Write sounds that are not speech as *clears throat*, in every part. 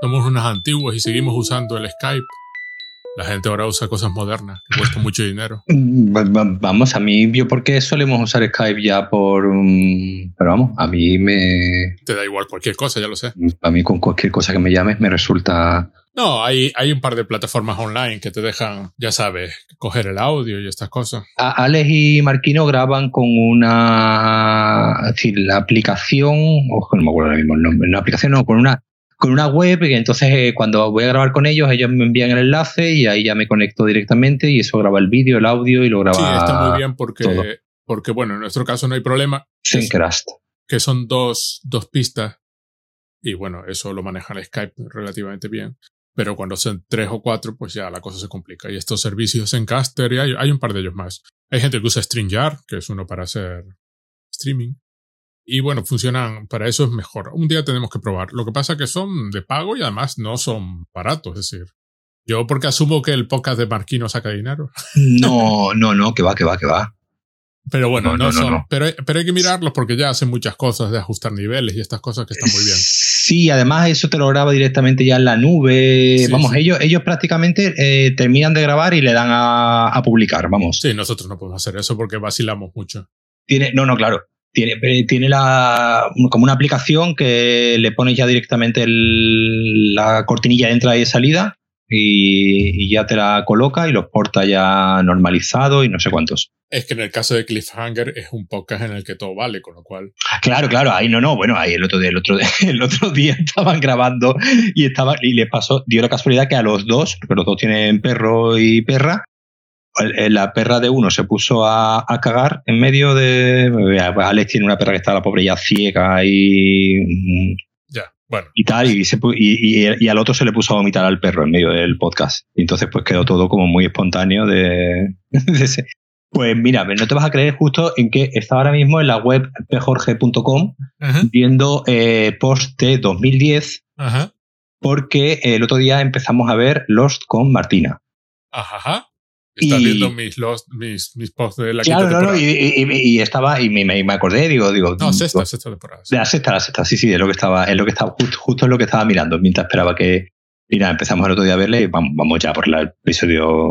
somos unos antiguos y seguimos usando el Skype. La gente ahora usa cosas modernas que cuestan *laughs* mucho dinero. Vamos, a mí, yo porque solemos usar Skype ya por... pero vamos, a mí me... Te da igual cualquier cosa, ya lo sé. A mí con cualquier cosa que me llames me resulta... No, hay, hay un par de plataformas online que te dejan, ya sabes, coger el audio y estas cosas. Alex y Marquino graban con una... Es decir, la aplicación... Ojo, no me acuerdo ahora mismo el nombre. Una aplicación, no, con una con una web y entonces eh, cuando voy a grabar con ellos, ellos me envían el enlace y ahí ya me conecto directamente y eso graba el vídeo, el audio y lo graba. Sí, está muy bien porque, porque bueno, en nuestro caso no hay problema. Syncrast. Que son dos, dos pistas y bueno, eso lo maneja el Skype relativamente bien. Pero cuando son tres o cuatro, pues ya la cosa se complica. Y estos servicios en Caster, y hay, hay un par de ellos más. Hay gente que usa StreamYard, que es uno para hacer streaming. Y bueno, funcionan, para eso es mejor. Un día tenemos que probar. Lo que pasa es que son de pago y además no son baratos, es decir. Yo porque asumo que el podcast de Marquino saca dinero. *laughs* No, no, no, que va, que va, que va. Pero bueno, no, son. pero, pero, hay que mirarlos porque ya hacen muchas cosas de ajustar niveles y estas cosas que están muy bien. Sí, además eso te lo graba directamente ya en la nube. vamos, ellos ellos prácticamente eh, terminan de grabar y le dan a, a, publicar, vamos. Sí, nosotros no podemos hacer eso porque vacilamos mucho. Tiene, no, no, claro. Tiene, eh, tiene la, como una aplicación que le pones ya directamente la cortinilla de entrada y de salida y, ya te la coloca y los porta ya normalizado y no sé cuántos. Es que en el caso de Cliffhanger es un podcast en el que todo vale, con lo cual. Claro, claro, ahí no, no, bueno, ahí el otro día, el otro, *laughs* el otro día estaban grabando y estaba, y le pasó, dio la casualidad que a los dos, porque los dos tienen perro y perra, la perra de uno se puso a, cagar en medio de. Pues Alex tiene una perra que está la pobre ya ciega y. Mm, ya, bueno. Y tal, y, y, al otro se le puso a vomitar al perro en medio del podcast. Y entonces, pues quedó todo como muy espontáneo de, *laughs* Pues mira, no te vas a creer justo en que está ahora mismo en la web pjorge.com viendo eh, post de 2010 porque el otro día empezamos a ver Lost con Martina. Ajá. Estás viendo mis, mis, mis, posts de la claro, no, no, y, y, estaba, y me, me, acordé, digo, digo. No, sexta, sexta temporada. De la sexta, la sexta, sí, sí, es lo que estaba, es lo que estaba, justo, justo es lo que estaba mirando mientras esperaba que. Mira, empezamos el otro día a verle y vamos, vamos ya por el episodio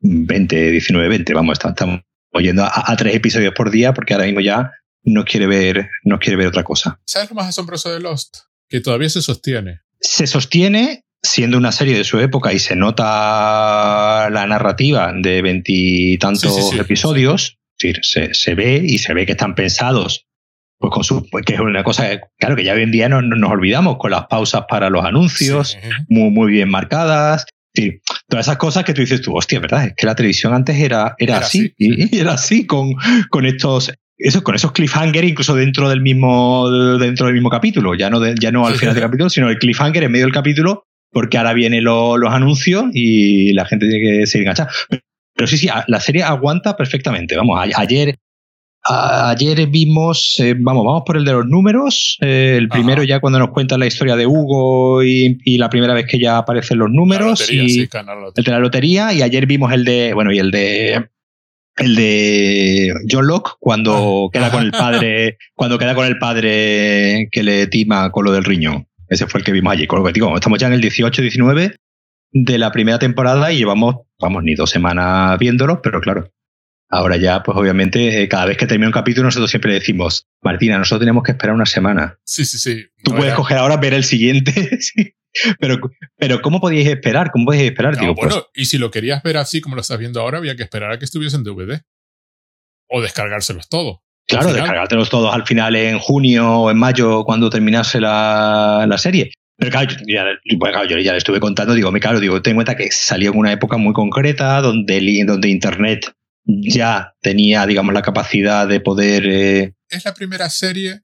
20, 19, 20. Vamos, estamos oyendo a, a, tres episodios por día porque ahora mismo ya no quiere ver, no quiere ver otra cosa. ¿Sabes lo más asombroso de Lost? Que todavía se sostiene. Se sostiene siendo una serie de su época y se nota la narrativa de veintitantos episodios, se, ve y se ve que están pensados, pues con su, pues que es una cosa, claro, que ya hoy en día no, nos olvidamos, con las pausas para los anuncios, muy, muy bien marcadas. Sí, todas esas cosas que tú dices tú, hostia, ¿verdad? Es que la televisión antes era, era, así, Y, era así con, con estos eso, con esos cliffhanger incluso dentro del mismo dentro del mismo capítulo, ya no ya no al final del capítulo, sino el cliffhanger en medio del capítulo porque ahora vienen los anuncios y la gente tiene que seguir enganchada. Pero sí, sí, la serie aguanta perfectamente. Vamos, ayer, ayer vimos, eh, vamos, vamos por el de los números. Eh, el primero ya cuando nos cuentan la historia de Hugo y, la primera vez que ya aparecen los números. y el de la lotería. Y ayer vimos el de, bueno, y el de el de John Locke cuando ah. queda con el padre, *laughs* cuando queda con el padre que le tima con lo del riñón. Ese fue el que vimos allí. Con lo que digo, estamos ya en el 18-19 de la primera temporada y llevamos, vamos, ni dos semanas viéndolo, pero claro, ahora ya, pues obviamente, eh, cada vez que termina un capítulo, nosotros siempre decimos, Martina, nosotros tenemos que esperar una semana. Sí, sí, sí. Tú puedes coger ahora, ver el siguiente. *laughs* Pero, pero, ¿cómo podíais esperar? ¿Cómo podíais esperar? bueno, pues y si lo querías ver así como lo estás viendo ahora, había que esperar a que estuviese en DVD. O descargárselos todo. Claro, descargártelos todos al final en junio o en mayo cuando terminase la, la serie. Pero claro, ya, yo ya le estuve contando, digo, me claro, digo, ten en cuenta que salió en una época muy concreta donde, donde Internet ya tenía, digamos, la capacidad de poder... Eh, es la primera serie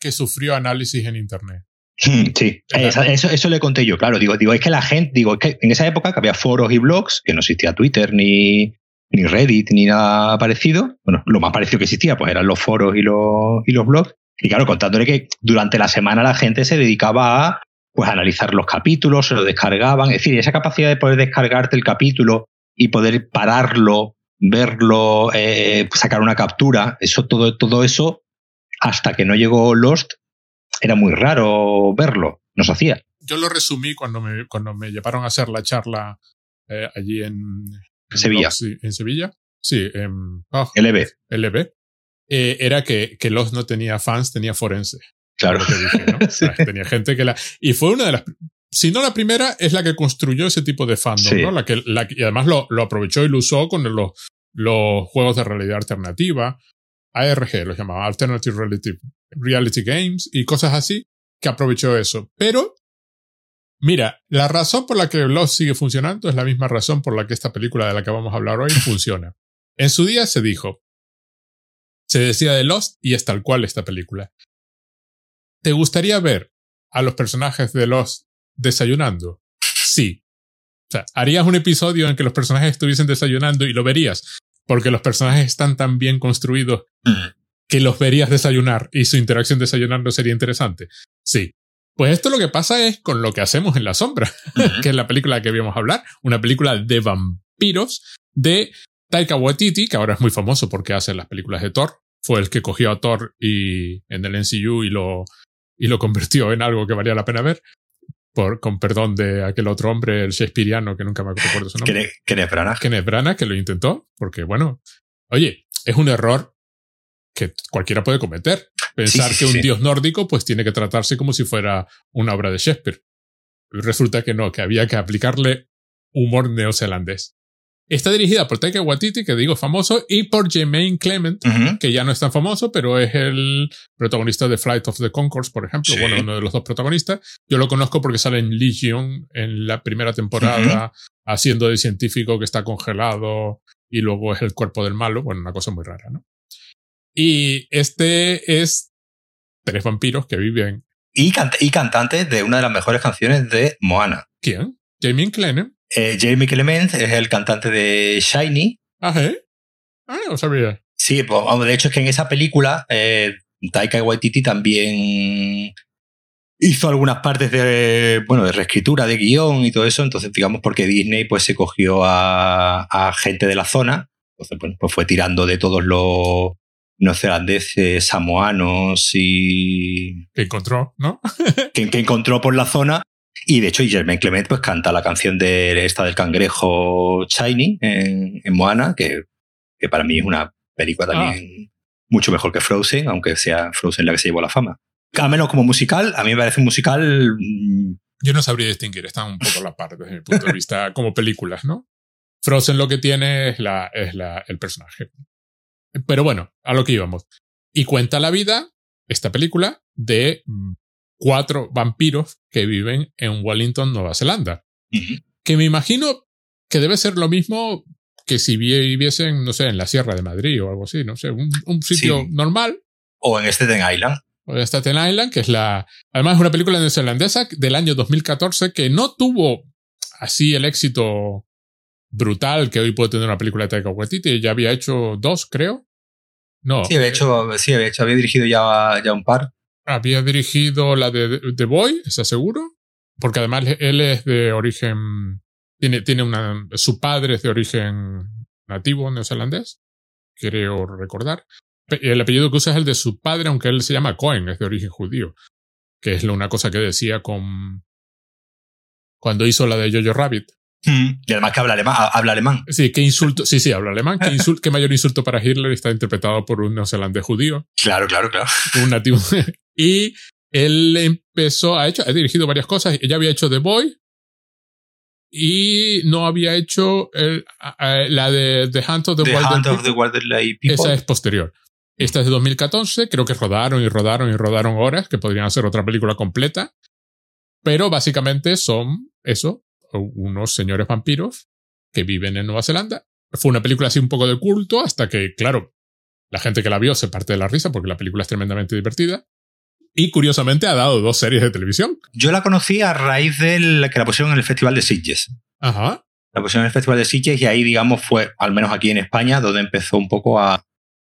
que sufrió análisis en Internet. Sí, eso, eso le conté yo, claro. Digo, digo, es que la gente, digo, es que en esa época que había foros y blogs, que no existía Twitter ni, ni Reddit, ni nada parecido. Bueno, lo más parecido que existía, pues eran los foros y los, y los blogs. Y claro, contándole que durante la semana la gente se dedicaba a pues analizar los capítulos, se lo descargaban. Es decir, esa capacidad de poder descargarte el capítulo y poder pararlo, verlo, eh, sacar una captura, eso, todo, todo eso, hasta que no llegó Lost, era muy raro verlo, no se hacía. yo lo resumí cuando me, cuando me llevaron a hacer la charla eh, allí en, Sevilla. en Sevilla. Sí, en oh, LB. LB. Eh, era que, que Lost no tenía fans, tenía forense. Claro. *laughs* Tenía gente que la. Y fue una de las. Si no la primera, es la que construyó ese tipo de fandom, Sí. ¿no? La que, la, que- y además lo, lo aprovechó y lo usó con los, los juegos de realidad alternativa, ARG, los llamaba Alternative Reality, Reality Games y cosas así, que aprovechó eso. Pero, mira, la razón por la que Lost sigue funcionando es la misma razón por la que esta película de la que vamos a hablar hoy *laughs* funciona. En su día se dijo, se decía de Lost y es tal cual esta película. ¿Te gustaría ver a los personajes de Lost desayunando? Sí. O sea, harías un episodio en que los personajes estuviesen desayunando y lo verías, porque los personajes están tan bien construidos que los verías desayunar y su interacción desayunando sería interesante. Sí. Pues esto lo que pasa es con lo que hacemos en la sombra, que es la película que íbamos a hablar, una película de vampiros de Taika Waititi, que ahora es muy famoso porque hace las películas de Thor. Fue el que cogió a Thor y, en el MCU y lo, y lo convirtió en algo que valía la pena ver. Por, con perdón de aquel otro hombre, el Shakespeareano, que nunca me acuerdo su nombre. Kenneth Branagh. Kenneth Branagh, que lo intentó, porque bueno, oye, es un error que cualquiera puede cometer. Pensar Sí, sí, que un sí. dios nórdico pues tiene que tratarse como si fuera una obra de Shakespeare. Resulta que no, que había que aplicarle humor neozelandés. Está dirigida por Taika Waititi, que digo famoso, y por Jermaine Clement, que ya no es tan famoso, pero es el protagonista de Flight of the Conchords, por ejemplo. Bueno, uno de los dos protagonistas. Yo lo conozco porque sale en Legion en la primera temporada, haciendo de científico que está congelado y luego es el cuerpo del malo. Bueno, una cosa muy rara, ¿no? Y este es tres vampiros que viven. Y, cant- y cantante de una de las mejores canciones de Moana. ¿Quién? Jamie Clennan. Eh, Jeremy Clement es el cantante de Shiny. Ah, ¿eh? Ah, no sabía. Sí, pues, de hecho es que en esa película eh, Taika Waititi también hizo algunas partes de bueno de reescritura de guion y todo eso entonces digamos porque Disney pues se cogió a, a gente de la zona entonces bueno, pues fue tirando de todos los neozelandeses samoanos y Que encontró, ¿no? *laughs* que, que encontró por la zona y de hecho Jermaine Clement pues canta la canción de esta del cangrejo Shiny en, en Moana que, que para mí es una película también mucho mejor que Frozen aunque sea Frozen la que se llevó la fama al menos como musical a mí me parece un musical mm, Yo no sabría distinguir, están un poco a la par desde mi punto de vista como películas, ¿no? Frozen lo que tiene es, la, es la, el personaje. Pero bueno, a lo que íbamos. Y cuenta la vida, esta película, de mm, cuatro vampiros que viven en Wellington, Nueva Zelanda. Que me imagino que debe ser lo mismo que si viviesen, no sé, en la Sierra de Madrid o algo así, no sé, un, un sitio Sí. normal, o en Staten Island o de Staten Island, que es la. Además, es una película neozelandesa del año 2014 que no tuvo así el éxito brutal que hoy puede tener una película de Taika Waititi. Ya había hecho dos, creo. No. sí había hecho sí había hecho había dirigido ya, ya un par Había dirigido la de The Boy, ¿estás seguro? Porque además él es de origen. Tiene, tiene una. Su padre es de origen nativo neozelandés, creo recordar. El apellido que usa es el de su padre, aunque él se llama Cohen, es de origen judío. Que es una cosa que decía con. Cuando hizo la de Jojo Rabbit. Y además que habla alemán habla alemán Sí, qué insulto. Sí, sí, habla alemán. Qué, *laughs* insul- qué mayor insulto para Hitler está interpretado por un neozelandés judío. claro claro claro un nativo. *laughs* y él empezó, ha hecho, ha dirigido varias cosas. Ella había hecho The Boy y no había hecho el- la de The Hunt of the, The Hunt of the People Esa es posterior. Esta es de 2014. Creo que rodaron y rodaron y rodaron horas, que podrían hacer otra película completa. Pero básicamente son eso, unos señores vampiros que viven en Nueva Zelanda. Fue una película así un poco de culto hasta que, claro, la gente que la vio se parte de la risa porque la película es tremendamente divertida. Y curiosamente ha dado dos series de televisión. Yo la conocí a raíz del que la pusieron en el Festival de Sitges. Ajá. La pusieron en el Festival de Sitges y ahí, digamos, fue, al menos aquí en España, donde empezó un poco a,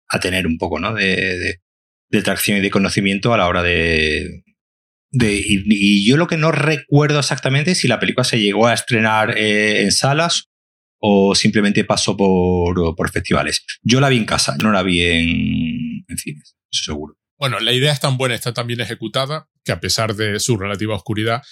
a tener un poco ¿no? de, de, de tracción y de conocimiento a la hora de... de y, y yo lo que no recuerdo exactamente es si la película se llegó a estrenar eh, en salas o simplemente pasó por, por festivales. Yo la vi en casa, no la vi en, en cines, eso seguro. Bueno, la idea es tan buena, está tan bien ejecutada, que a pesar de su relativa oscuridad,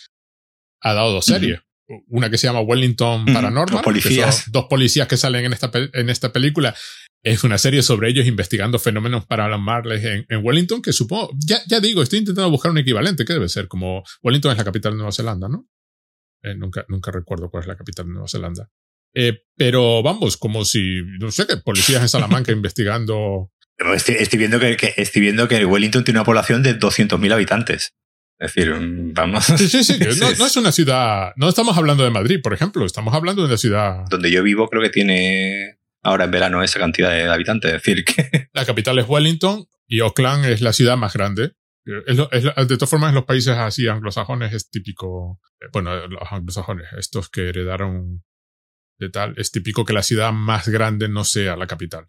ha dado dos series. Una que se llama Wellington Paranormal. Dos policías. dos policías que salen en esta, en esta película. Es una serie sobre ellos investigando fenómenos paranormales en, en Wellington, que supongo, ya, ya digo, estoy intentando buscar un equivalente, que debe ser como Wellington es la capital de Nueva Zelanda, ¿no? Eh, nunca, nunca recuerdo cuál es la capital de Nueva Zelanda. Eh, pero vamos, como si, no sé qué, policías en Salamanca *laughs* investigando. Estoy, estoy, viendo que, que, estoy viendo que Wellington tiene una población de 200.000 habitantes. Es decir, vamos. Sí, sí, sí. No, *laughs* no, es una ciudad. No estamos hablando de Madrid, por ejemplo. Estamos hablando de una ciudad. Donde yo vivo, creo que tiene ahora en verano esa cantidad de habitantes. Es decir, que. *laughs* La capital es Wellington y Auckland es la ciudad más grande. Es lo, es, de todas formas, en los países así anglosajones es típico. Bueno, los anglosajones, estos que heredaron de tal, es típico que la ciudad más grande no sea la capital.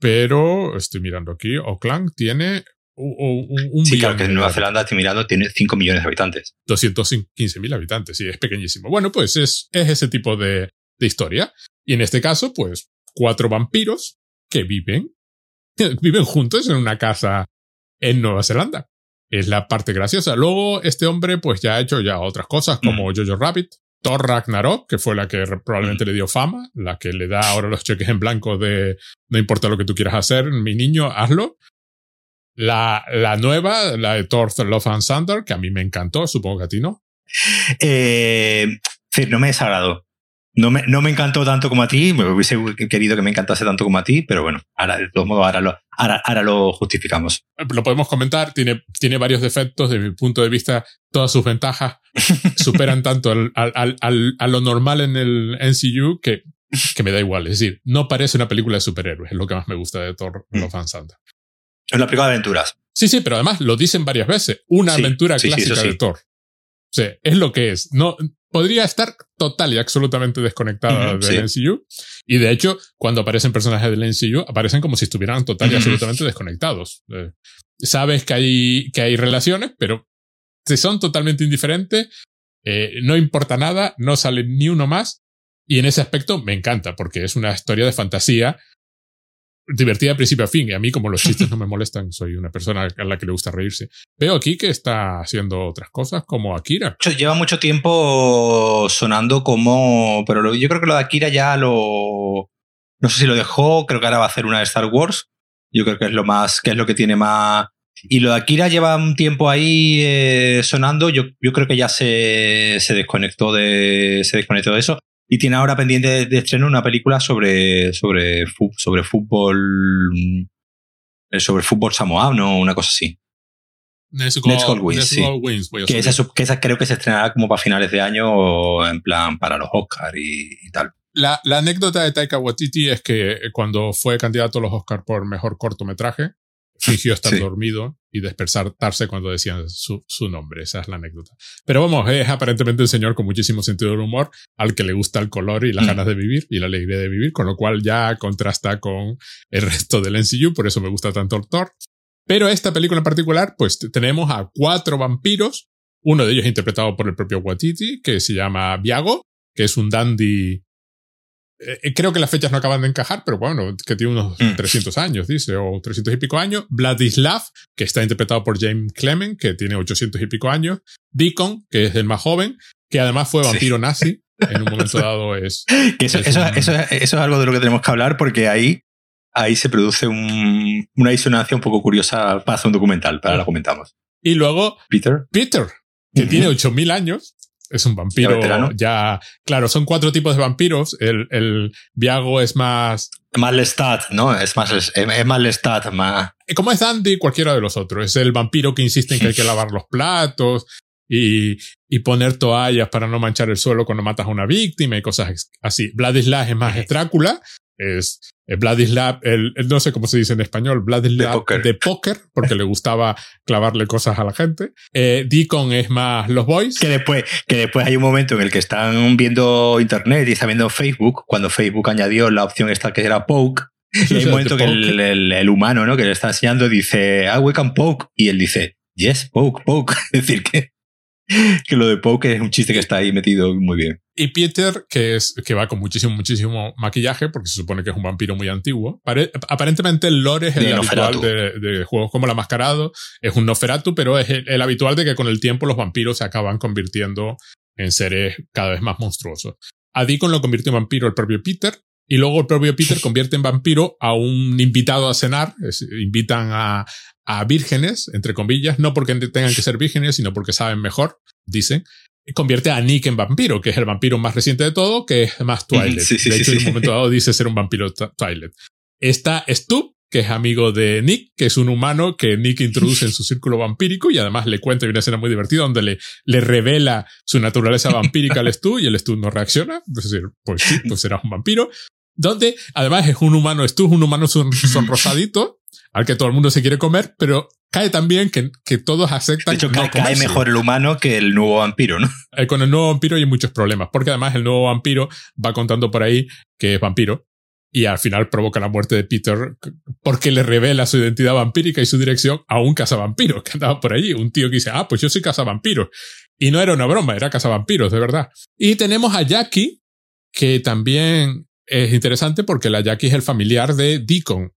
Pero estoy mirando aquí, Auckland tiene un, un sí, claro, que en Nueva Zelanda, estoy mirando, tiene 5 millones de habitantes. 215 mil habitantes, sí, es pequeñísimo. Bueno, pues es, es ese tipo de, de historia. Y en este caso, pues, cuatro vampiros que viven, *laughs* viven juntos en una casa en Nueva Zelanda. Es la parte graciosa. Luego, este hombre, pues ya ha hecho ya otras cosas como mm. Jojo Rabbit, Thor Ragnarok, que fue la que probablemente mm. le dio fama, la que le da ahora los cheques en blanco de no importa lo que tú quieras hacer, mi niño, hazlo. La, la nueva, la de Thor Love and Thunder, que a mí me encantó, supongo que a ti no. Eh, no me desagradó. No me, no me encantó tanto como a ti, me hubiese querido que me encantase tanto como a ti, pero bueno, ahora, de todos modos, ahora lo, ahora, ahora lo justificamos. Lo podemos comentar, tiene, tiene varios defectos, desde mi punto de vista, todas sus ventajas *laughs* superan tanto al, al, al, a lo normal en el NCU que, que me da igual. Es decir, no parece una película de superhéroes, es lo que más me gusta de Thor mm. Love and Thunder. Es una película de aventuras. Sí, sí, pero además lo dicen varias veces. Una sí, aventura sí, clásica sí, de Thor. O sea, es lo que es. No, podría estar total y absolutamente desconectada uh -huh, del MCU. Y de hecho, cuando aparecen personajes del MCU, aparecen como si estuvieran total y absolutamente desconectados. Eh, sabes que hay, que hay relaciones, pero si son totalmente indiferentes, eh, no importa nada, no sale ni uno más. Y en ese aspecto me encanta, porque es una historia de fantasía divertida de principio a fin. Y a mí, como los chistes no *laughs* me molestan, soy una persona a la que le gusta reírse. Veo aquí que está haciendo otras cosas como Akira. Lleva mucho tiempo sonando como. Pero lo, yo creo que lo de Akira ya lo. No sé si lo dejó, creo que ahora va a hacer una de Star Wars. Yo creo que es lo más. que es lo que tiene más. Y lo de Akira lleva un tiempo ahí eh, sonando. Yo, yo creo que ya se, se desconectó de. se desconectó de eso y tiene ahora pendiente de, de, estreno una película sobre, sobre, sobre fútbol mm, sobre fútbol samoano o una cosa así. Let's Go, Let's Go Wins, sí. Wins que, esa, que, esa, creo que se estrenará como para finales de año en plan para los Oscars y, y, tal. La, la, anécdota de Taika Waititi es que cuando fue candidato a los Oscars por mejor cortometraje, fingió estar sí. dormido y despertarse cuando decían su, su, nombre. Esa es la anécdota. Pero vamos, es aparentemente un señor con muchísimo sentido del humor, al que le gusta el color y las mm. ganas de vivir y la alegría de vivir, con lo cual ya contrasta con el resto del NCU, por eso me gusta tanto el Thor. Pero esta película en particular, pues tenemos a cuatro vampiros, uno de ellos interpretado por el propio Watiti, que se llama Viago, que es un dandy eh, creo que las fechas no acaban de encajar, pero bueno, que tiene unos mm. 300 años, dice, o 300 y pico años. Vladislav, que está interpretado por James Clement, que tiene 800 y pico años. Deacon, que es el más joven, que además fue vampiro sí. nazi. En un momento *laughs* dado es. que eso, es eso, un... eso, eso, es algo de lo que tenemos que hablar, porque ahí, ahí se produce un, una disonancia un poco curiosa para hacer un documental, para lo comentamos. Y luego. Peter. Peter, que uh -huh. tiene 8000 años es un vampiro ya, ya, claro, son cuatro tipos de vampiros. El, el Viago es más. Más Lestat, ¿no? Es más, es, es más Lestat, más. Como es Andy, cualquiera de los otros. Es el vampiro que insiste en que hay que *laughs* lavar los platos y, y poner toallas para no manchar el suelo cuando matas a una víctima y cosas así. Vladislav es más Drácula, es Vladislav, el, el, no sé cómo se dice en español, Vladislav de póker, de póker porque le gustaba clavarle cosas a la gente. Eh, Deacon es más los boys. Que después, que después hay un momento en el que están viendo internet y están viendo Facebook, cuando Facebook añadió la opción esta que era poke. Y hay un momento que el, el, el, humano, ¿no? Que le está enseñando dice, ah, we can poke. Y él dice, yes, poke, poke. *laughs* Es decir, que *laughs* que lo de Poke es un chiste que está ahí metido muy bien. Y Peter, que es que va con muchísimo, muchísimo maquillaje, porque se supone que es un vampiro muy antiguo. Pare aparentemente el lore es el de habitual de, de, juegos como La Mascarado, es un Noferatu, pero es el, el, habitual de que con el tiempo los vampiros se acaban convirtiendo en seres cada vez más monstruosos. A Deacon lo convierte en vampiro el propio Peter, y luego el propio Peter *laughs* convierte en vampiro a un invitado a cenar. invitan a, a, vírgenes, entre comillas, no porque tengan que ser vírgenes, sino porque saben mejor, dicen. Convierte a Nick en vampiro, que es el vampiro más reciente de todo, que es más Twilight. de hecho, en un momento dado dice ser un vampiro Twilight. Está Stu, que es amigo de Nick, que es un humano que Nick introduce en su círculo vampírico y además le cuenta una escena muy divertida donde le, le revela su naturaleza vampírica al *laughs* Stu y el Stu no reacciona. Es decir, pues sí, pues serás un vampiro. Donde además es un humano, Stu es un humano *laughs* sonrosadito al que todo el mundo se quiere comer, pero cae también que, que todos aceptan. De hecho, cae, mejor el humano que el nuevo vampiro, ¿no? Eh, con el nuevo vampiro hay muchos problemas, porque además el nuevo vampiro va contando por ahí que es vampiro y al final provoca la muerte de Peter porque le revela su identidad vampírica y su dirección a un cazavampiro que andaba por allí. Un tío que dice, ah, pues yo soy cazavampiro. Y no era una broma, era cazavampiros, de verdad. Y tenemos a Jackie, que también es interesante porque la Jackie es el familiar de Deacon,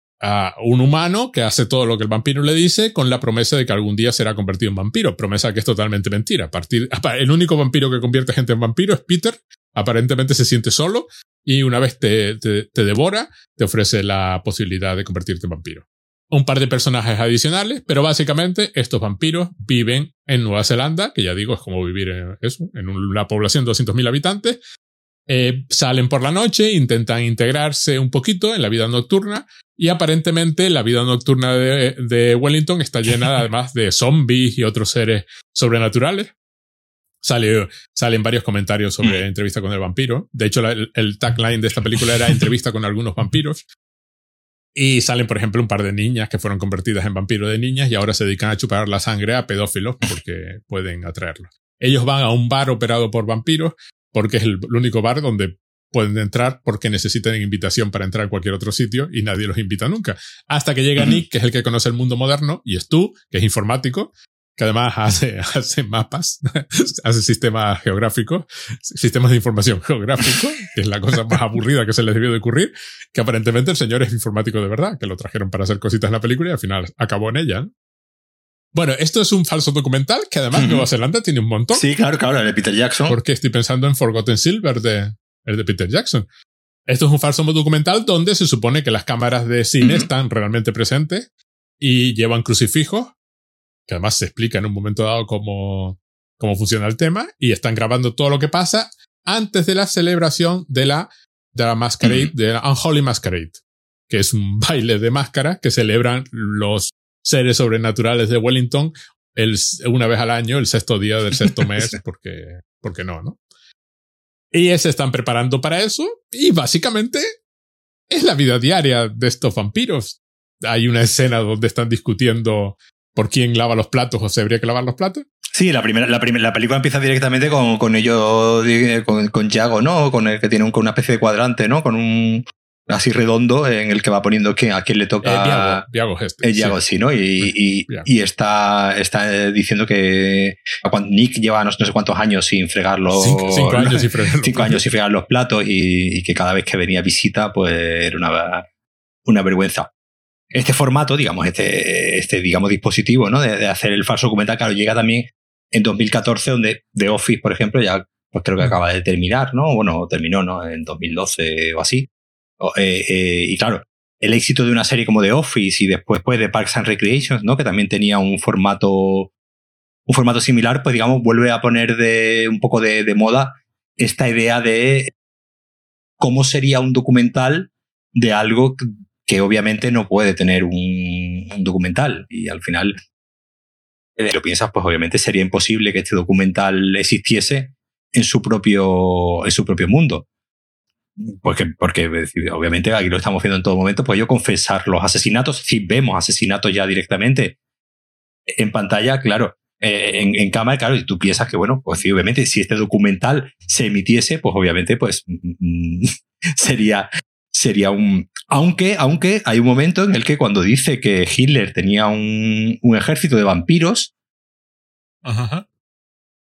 un humano que hace todo lo que el vampiro le dice con la promesa de que algún día será convertido en vampiro. Promesa que es totalmente mentira. Partir, el único vampiro que convierte gente en vampiro es Peter. Aparentemente se siente solo y una vez te, te, devora, te ofrece la posibilidad de convertirte en vampiro. Un par de personajes adicionales, pero básicamente estos vampiros viven en Nueva Zelanda, que ya digo, es como vivir en, eso, en una población de 200.000 habitantes. Eh, salen por la noche, intentan integrarse un poquito en la vida nocturna y aparentemente la vida nocturna de, de Wellington está llena *laughs* además de zombies y otros seres sobrenaturales. Sale, salen varios comentarios sobre mm. entrevista con el vampiro. De hecho, el, tagline de esta película era entrevista con algunos vampiros. Y salen, por ejemplo, un par de niñas que fueron convertidas en vampiros de niñas y ahora se dedican a chupar la sangre a pedófilos porque pueden atraerlos. Ellos van a un bar operado por vampiros porque es el, único bar donde pueden entrar porque necesitan invitación para entrar a cualquier otro sitio y nadie los invita nunca. Hasta que llega *clears throat* Nick, que es el que conoce el mundo moderno, y es tú, que es informático, que además hace, *laughs* hace mapas, *laughs* hace sistemas geográficos, sistemas de información *laughs* geográficos, que es la cosa más aburrida que se les debió de ocurrir, que aparentemente el señor es informático de verdad, que lo trajeron para hacer cositas en la película y al final acabó en ella. Bueno, esto es un falso documental que además Nueva Zelanda tiene un montón. Sí, claro, claro, el de Peter Jackson. Porque estoy pensando en Forgotten Silver de, el de Peter Jackson. Esto es un falso documental donde se supone que las cámaras de cine están realmente presentes y llevan crucifijos que además se explica en un momento dado cómo, cómo funciona el tema, y están grabando todo lo que pasa antes de la celebración de la, de la Masquerade, de la Unholy Masquerade, que es un *laughs* baile de máscara que celebran los seres sobrenaturales de Wellington el, una vez al año, el sexto día del sexto mes, *laughs* porque, porque no, ¿no? Y se están preparando para eso, y básicamente es la vida diaria de estos vampiros. Hay una escena donde están discutiendo por quién lava los platos o se habría que lavar los platos. Sí, la primera, la, primera, la película empieza directamente con, con ellos, con, con Yago, ¿no? Con el que tiene un, con una especie de cuadrante, ¿no? Con un así redondo en el que va poniendo que a quién le toca. Eh, Viago, este. El Yago, sí, ¿no? Y, y, está, está diciendo que Nick lleva no, sé cuántos años sin fregar los. Cinco, años sin fregar los, *laughs* cinco años sin fregar los platos y, que cada vez que venía visita, pues era una, una vergüenza este formato, digamos, este, este digamos, dispositivo, ¿no? De, hacer el falso documental, claro, llega también en 2014, donde The Office, por ejemplo, ya pues creo que acaba de terminar, ¿no? Bueno, terminó, ¿no? En 2012 o así. Eh, eh, y claro, el éxito de una serie como The Office y después pues, de Parks and Recreations, ¿no? Que también tenía un formato, un formato similar, pues digamos, vuelve a poner de, un poco de, moda esta idea de cómo sería un documental de algo que obviamente no puede tener un, documental. Y al final, si lo piensas, pues obviamente sería imposible que este documental existiese en su propio, en su propio mundo. Porque, porque obviamente aquí lo estamos viendo en todo momento, pues yo confesar los asesinatos, si vemos asesinatos ya directamente en pantalla, claro, eh, en, en, cámara, claro, y tú piensas que, bueno, pues sí, obviamente, si este documental se emitiese, pues obviamente, pues mm, *laughs* sería, sería un, aunque, aunque hay un momento en el que cuando dice que Hitler tenía un, ejército de vampiros,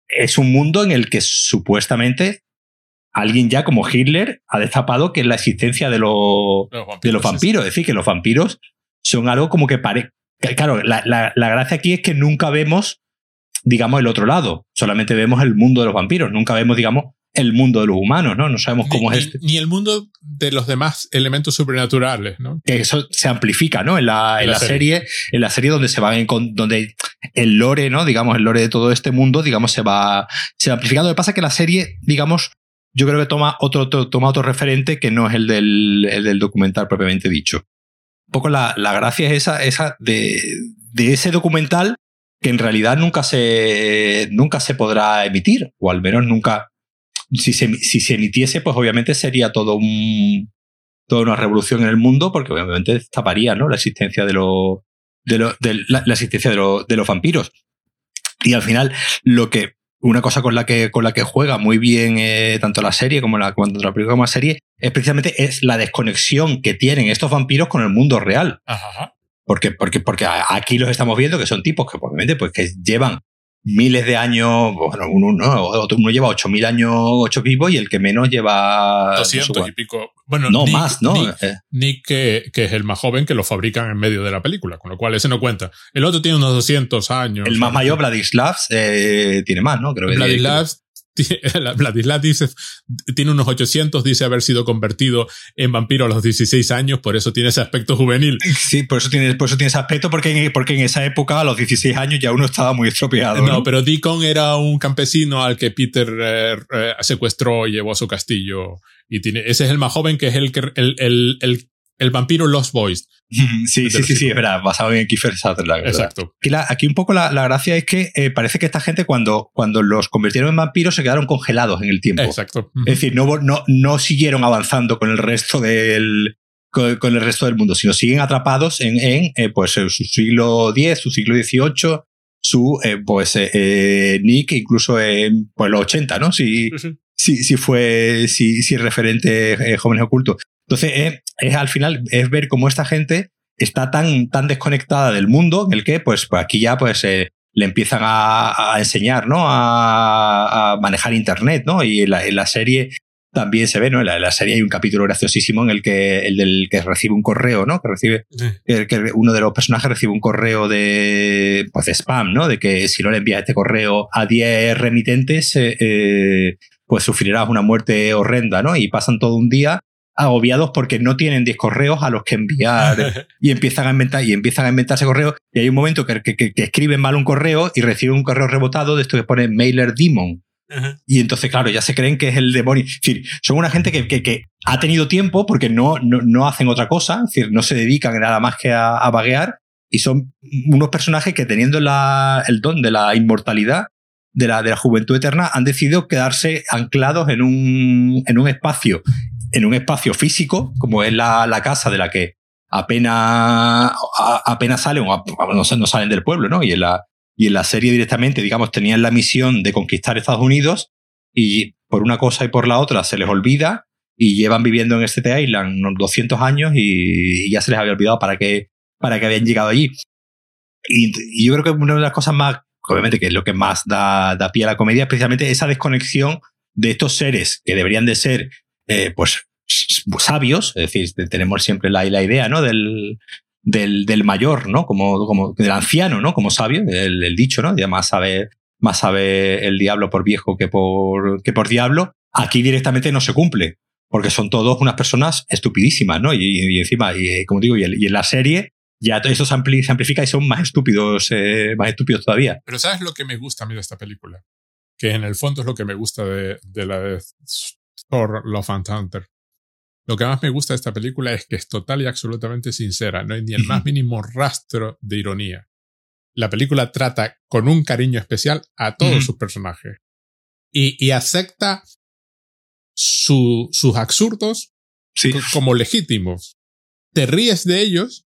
es un mundo en el que supuestamente alguien ya como Hitler ha destapado que es la existencia de, los, vampiros, de los vampiros. Es decir, que los vampiros son algo como que parece... Claro, la, la, gracia aquí es que nunca vemos digamos, el otro lado. Solamente vemos el mundo de los vampiros, nunca vemos, digamos, el mundo de los humanos, ¿no? No sabemos cómo ni, es este. Ni el mundo de los demás elementos sobrenaturales, ¿no? Que eso se amplifica, ¿no? En la, en, en la, serie. serie. en la serie donde se va en, donde el lore, ¿no? Digamos, el lore de todo este mundo, digamos, se va, se va amplificando. Lo que pasa es que la serie, digamos, yo creo que toma otro, toma otro referente que no es el del, el del documental propiamente dicho. Un poco la, la gracia es esa, esa de, de ese documental que en realidad nunca se, nunca se podrá emitir, o al menos nunca, si se, si se emitiese, pues obviamente sería todo un, toda una revolución en el mundo, porque obviamente taparía, ¿no? La existencia de los, de, lo, de la, la, existencia de, lo, de los vampiros. Y al final, lo que, una cosa con la que, con la que juega muy bien eh, tanto la serie como la, cuando la película como la serie, es precisamente es la desconexión que tienen estos vampiros con el mundo real. Ajá. Porque, porque, porque aquí los estamos viendo que son tipos que obviamente pues que llevan miles de años, bueno, uno, no, uno lleva 8.000 años, 8 vivos y el que menos lleva... 200 no sé, y pico. Bueno, no, Nick, más, ¿no? Nick, Nick que, que, es el más joven, que lo fabrican en medio de la película, con lo cual ese no cuenta. El otro tiene unos 200 años. El más mayor, Vladislav, eh, tiene más, ¿no? Creo que Vladislav *laughs* Vladislav dice, tiene unos 800, dice haber sido convertido en vampiro a los 16 años, por eso tiene ese aspecto juvenil. Sí, por eso tiene, por eso tiene ese aspecto, porque en, porque en esa época, a los 16 años, ya uno estaba muy estropeado. No, ¿no? pero Deacon era un campesino al que Peter eh, eh, secuestró y llevó a su castillo. Y tiene, ese es el más joven, que es el, que, el, el, el el vampiro Lost Boys. *laughs* Sí, sí, sí, sí, es verdad, basado en Kiefer Sutherland. Exacto. Aquí, la, aquí, un poco la, la gracia es que eh, parece que esta gente cuando, cuando los convirtieron en vampiros se quedaron congelados en el tiempo. Exacto. Es decir, no, no, no siguieron avanzando con el resto del, con, con, el resto del mundo, sino siguen atrapados en, en eh, pues, su siglo X, su siglo XVIII, su, eh, pues, eh, Nick, incluso en pues, los 80, ¿no? Si, sí, sí. si, si fue, si, si referente eh, jóvenes ocultos. Entonces, es, es, al final, es ver cómo esta gente está tan, tan desconectada del mundo en el que, pues, pues aquí ya, pues, eh, le empiezan a, a enseñar, ¿no? A, a, manejar Internet, ¿no? Y la, en la, serie también se ve, ¿no? En la, en la, serie hay un capítulo graciosísimo en el que, el del que recibe un correo, ¿no? Que recibe, sí. que, que, uno de los personajes recibe un correo de, pues, de spam, ¿no? De que si no le envías este correo a 10 remitentes, eh, eh, pues sufrirás una muerte horrenda, ¿no? Y pasan todo un día agobiados porque no tienen 10 correos a los que enviar *laughs* y empiezan a inventar y empiezan a inventarse correos y hay un momento que, que, que, escriben mal un correo y reciben un correo rebotado de esto que pone mailer demon. Y entonces claro ya se creen que es el demonio. Es decir, son una gente que, que, que ha tenido tiempo porque no, no, no, hacen otra cosa es decir, no se dedican nada más que a, a vaguear y son unos personajes que teniendo la, el don de la inmortalidad de la, de la juventud eterna han decidido quedarse anclados en un, en un espacio en un espacio físico, como es la, la casa de la que apenas, apenas salen, no, salen del pueblo, ¿no? Y en, la, y la serie directamente, digamos, tenían la misión de conquistar Estados Unidos y por una cosa y por la otra se les olvida y llevan viviendo en este Island unos 200 años y, ya se les había olvidado para qué, para qué habían llegado allí. Y, y, yo creo que una de las cosas más, obviamente, que es lo que más da, da pie a la comedia, es precisamente esa desconexión de estos seres que deberían de ser eh, pues sabios, es decir, tenemos siempre la, idea, ¿no? Del, del, mayor, ¿no? Como, como del anciano, ¿no? Como sabio, el, dicho, ¿no? Sabe, más sabe el diablo por viejo que por, que por diablo. Aquí directamente no se cumple, porque son todos unas personas estupidísimas, ¿no? Y, y encima, y, como digo, y, en la serie ya eso se, ampli, se amplifica y son más estúpidos, eh, más estúpidos todavía. Pero ¿sabes lo que me gusta a mí de esta película? Que en el fondo es lo que me gusta de, de la de Thor Love and Thunder. Lo que más me gusta de esta película es que es total y absolutamente sincera, no hay ni el más mínimo rastro de ironía. La película trata con un cariño especial a todos uh -huh. sus personajes y, y acepta su, sus absurdos sí. como legítimos. Te ríes de ellos,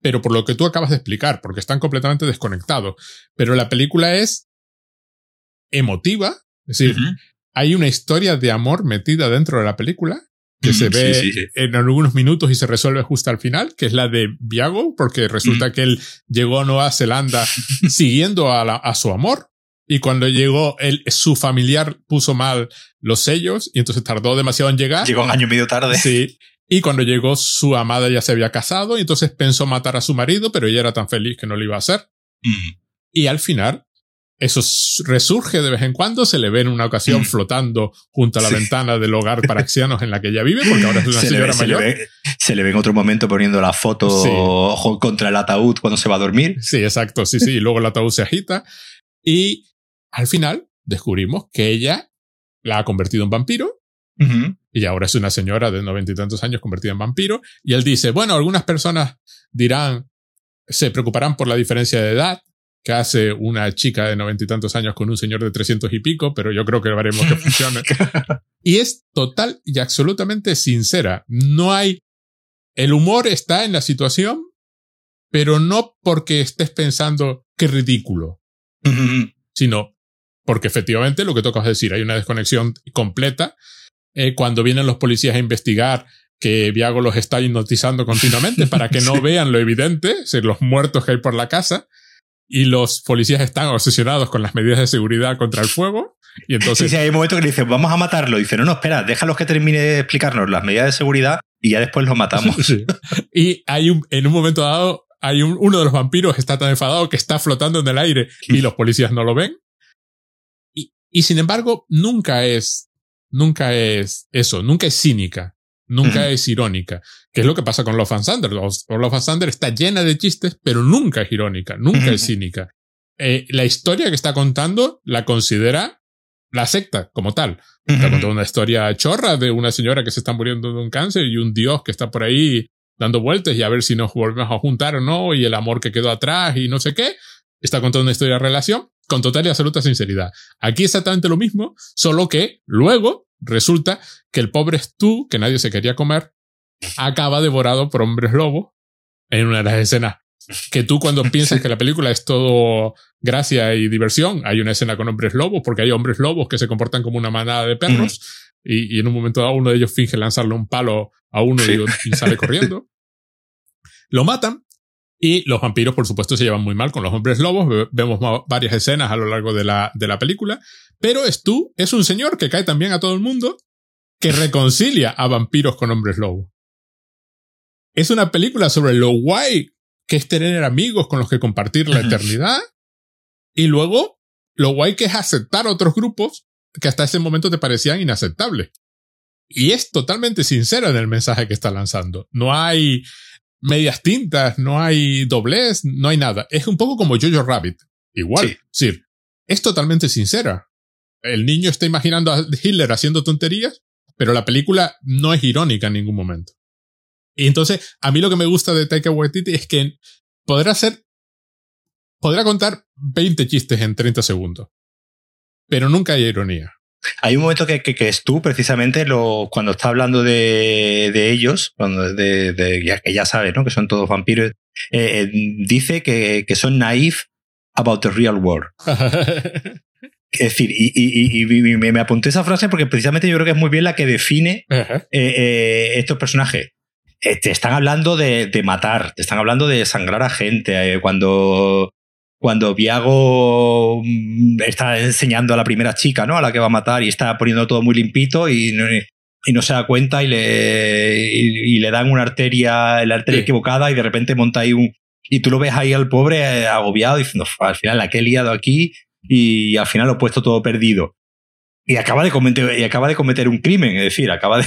pero por lo que tú acabas de explicar, porque están completamente desconectados. Pero la película es emotiva, es decir, uh -huh hay una historia de amor metida dentro de la película que mm, se ve sí, sí, sí. en algunos minutos y se resuelve justo al final, que es la de Viago, porque resulta mm. que él llegó a Nueva Zelanda *laughs* siguiendo a, la, a, su amor. Y cuando llegó, él, su familiar puso mal los sellos y entonces tardó demasiado en llegar. Llegó un año y medio tarde. Sí. Y cuando llegó, su amada ya se había casado y entonces pensó matar a su marido, pero ella era tan feliz que no lo iba a hacer. Mm. Y al final, eso resurge de vez en cuando, se le ve en una ocasión mm. flotando junto a la ventana del hogar para ancianos en la que ella vive, porque ahora es una señora mayor. Se le, ve, en otro momento poniendo la foto contra el ataúd cuando se va a dormir. Sí, exacto, sí, sí, y luego el ataúd se agita. Y al final descubrimos que ella la ha convertido en vampiro. Y ahora es una señora de noventa y tantos años convertida en vampiro. Y él dice, bueno, algunas personas dirán, se preocuparán por la diferencia de edad que hace una chica de noventa y tantos años con un señor de trescientos y pico, pero yo creo que veremos que *laughs* funcione. y es total y absolutamente sincera. No hay... El humor está en la situación, pero no porque estés pensando qué ridículo, *laughs* sino porque efectivamente lo que tocas decir, hay una desconexión completa. Eh, cuando vienen los policías a investigar que Viago los está hipnotizando continuamente *laughs* para que no vean lo evidente, los muertos que hay por la casa, y los policías están obsesionados con las medidas de seguridad contra el fuego. Y *laughs* entonces. Sí, sí, hay un momento que le dicen, vamos a matarlo. Y dice, no, no, espera, déjalos que termine de explicarnos las medidas de seguridad y ya después lo matamos. *laughs* Y hay un, en un momento dado, hay un, uno de los vampiros está tan enfadado que está flotando en el aire y los policías no lo ven. Y, y sin embargo, nunca es, nunca es eso, nunca es cínica. Nunca es irónica, que es lo que pasa con Love and Thunder. Love and Thunder está llena de chistes, pero nunca es irónica, nunca es cínica. Eh, la historia que está contando la considera la secta como tal. Está contando una historia chorra de una señora que se está muriendo de un cáncer y un dios que está por ahí dando vueltas y a ver si nos volvemos a juntar o no y el amor que quedó atrás y no sé qué. Está contando una historia de relación con total y absoluta sinceridad. Aquí exactamente lo mismo, solo que luego resulta que el pobre Stu, que nadie se quería comer, acaba devorado por hombres lobos en una de las escenas. Que tú cuando *laughs* piensas que la película es todo gracia y diversión, hay una escena con hombres lobos, porque hay hombres lobos que se comportan como una manada de perros, y, en un momento dado uno de ellos finge lanzarle un palo a uno y, sale corriendo. *laughs* Lo matan, y los vampiros, por supuesto, se llevan muy mal con los hombres lobos. Vemos varias escenas a lo largo de la, de la película. Pero Stu es un señor que cae también a todo el mundo, que *laughs* reconcilia a vampiros con hombres lobos. Es una película sobre lo guay que es tener amigos con los que compartir la eternidad y luego lo guay que es aceptar a otros grupos que hasta ese momento te parecían inaceptables. Y es totalmente sincera en el mensaje que está lanzando. No hay medias tintas, no hay doblez, no hay nada. Es un poco como Jojo Rabbit. Igual. Sí. es totalmente sincera el niño está imaginando a Hitler haciendo tonterías, pero la película no es irónica en ningún momento. Y entonces, a mí lo que me gusta de Taika Waititi es que podrá hacer, podrá contar 20 chistes en 30 segundos, pero nunca hay ironía. Hay un momento que, que, es tú, precisamente, lo, cuando está hablando de, de ellos, cuando de, ya, que ya sabes, ¿no? Que son todos vampiros, eh, eh, dice que, que son naif about the real world. *laughs* Es decir, y, me, apunté esa frase porque precisamente yo creo que es muy bien la que define eh, eh, estos personajes. Eh, te están hablando de, matar, te están hablando de sangrar a gente. cuando, cuando Viago mm, está enseñando a la primera chica, ¿no? A la que va a matar y está poniendo todo muy limpito y no, y no se da cuenta y le, y, le dan una arteria, la arteria equivocada y de repente monta ahí un... Y tú lo ves ahí al pobre agobiado diciendo, al final la que he liado aquí y al final lo he puesto todo perdido. Y acaba de cometer, y acaba de cometer un crimen, es decir, *laughs* acaba de,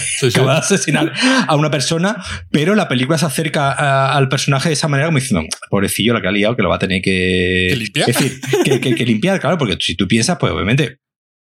asesinar a una persona, pero la película se acerca al personaje de esa manera como diciendo, pobrecillo la que ha liado, que lo va a tener que, limpiar. Es decir, que, limpiar, claro, porque si tú piensas, pues obviamente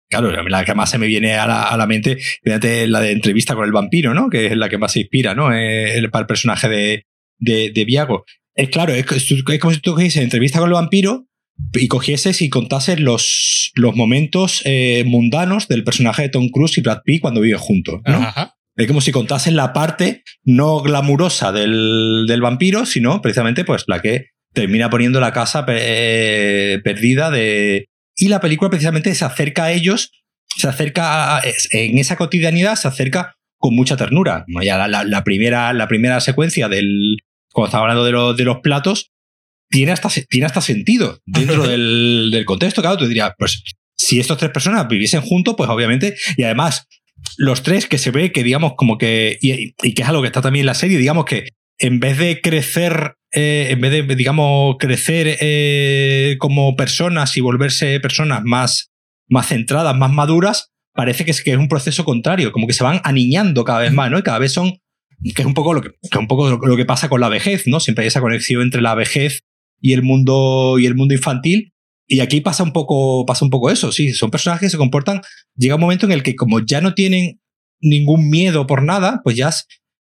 Claro, la que más se me viene a la, a la mente, fíjate, la de entrevista con el vampiro, ¿no? Que es la que más se inspira, ¿no? Eh, para el personaje de, de, de Viago. Es claro, es, es como si tú dices entrevista con el vampiro, y cogieses y contases los, los momentos eh, mundanos del personaje de Tom Cruise y Brad Pitt cuando viven juntos. ¿no? Es como si contases la parte no glamurosa del, del, vampiro, sino precisamente pues la que termina poniendo la casa eh, perdida de... Y la película precisamente se acerca a ellos, se acerca a, en esa cotidianidad, se acerca con mucha ternura. Ya la, la, primera, la primera secuencia del... Cuando estaba hablando de, los de los platos, tiene hasta, tiene hasta sentido dentro *laughs* del, del contexto. Claro, tú dirías, pues si estas tres personas viviesen juntos, pues obviamente, y además, los tres que se ve que, digamos, como que, y, que es algo que está también en la serie, digamos que en vez de crecer eh, en vez de, digamos, crecer eh, como personas y volverse personas más, más centradas, más maduras, parece que es, que es un proceso contrario, como que se van aniñando cada vez más, ¿no? Y cada vez son, que es un poco lo que, que, un poco lo que pasa con la vejez, ¿no? Siempre hay esa conexión entre la vejez y el mundo, y el mundo infantil. Y aquí pasa un poco, pasa un poco eso, sí, son personajes que se comportan, llega un momento en el que como ya no tienen ningún miedo por nada, pues ya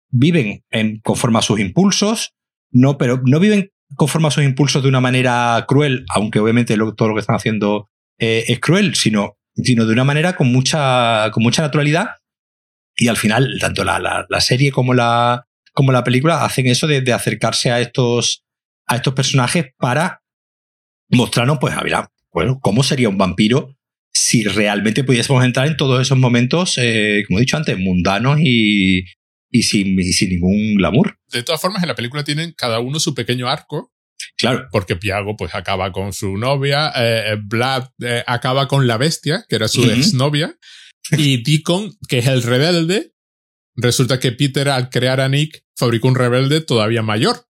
viven en, conforme a sus impulsos, no, pero no viven conforme a sus impulsos de una manera cruel, aunque obviamente todo lo que están haciendo eh, es cruel, sino, sino de una manera con mucha, con mucha naturalidad. Y al final, tanto la, la, la serie como la, como la película hacen eso de, de, acercarse a estos, a estos personajes para mostrarnos, pues, a ver, bueno, cómo sería un vampiro si realmente pudiésemos entrar en todos esos momentos, eh, como he dicho antes, mundanos y, y sin, y sin ningún glamour. De todas formas, en la película tienen cada uno su pequeño arco. Claro. Porque Piago pues acaba con su novia, eh, Vlad eh, acaba con la bestia, que era su uh -huh. exnovia, y Deacon, que es el rebelde, resulta que Peter al crear a Nick fabricó un rebelde todavía mayor.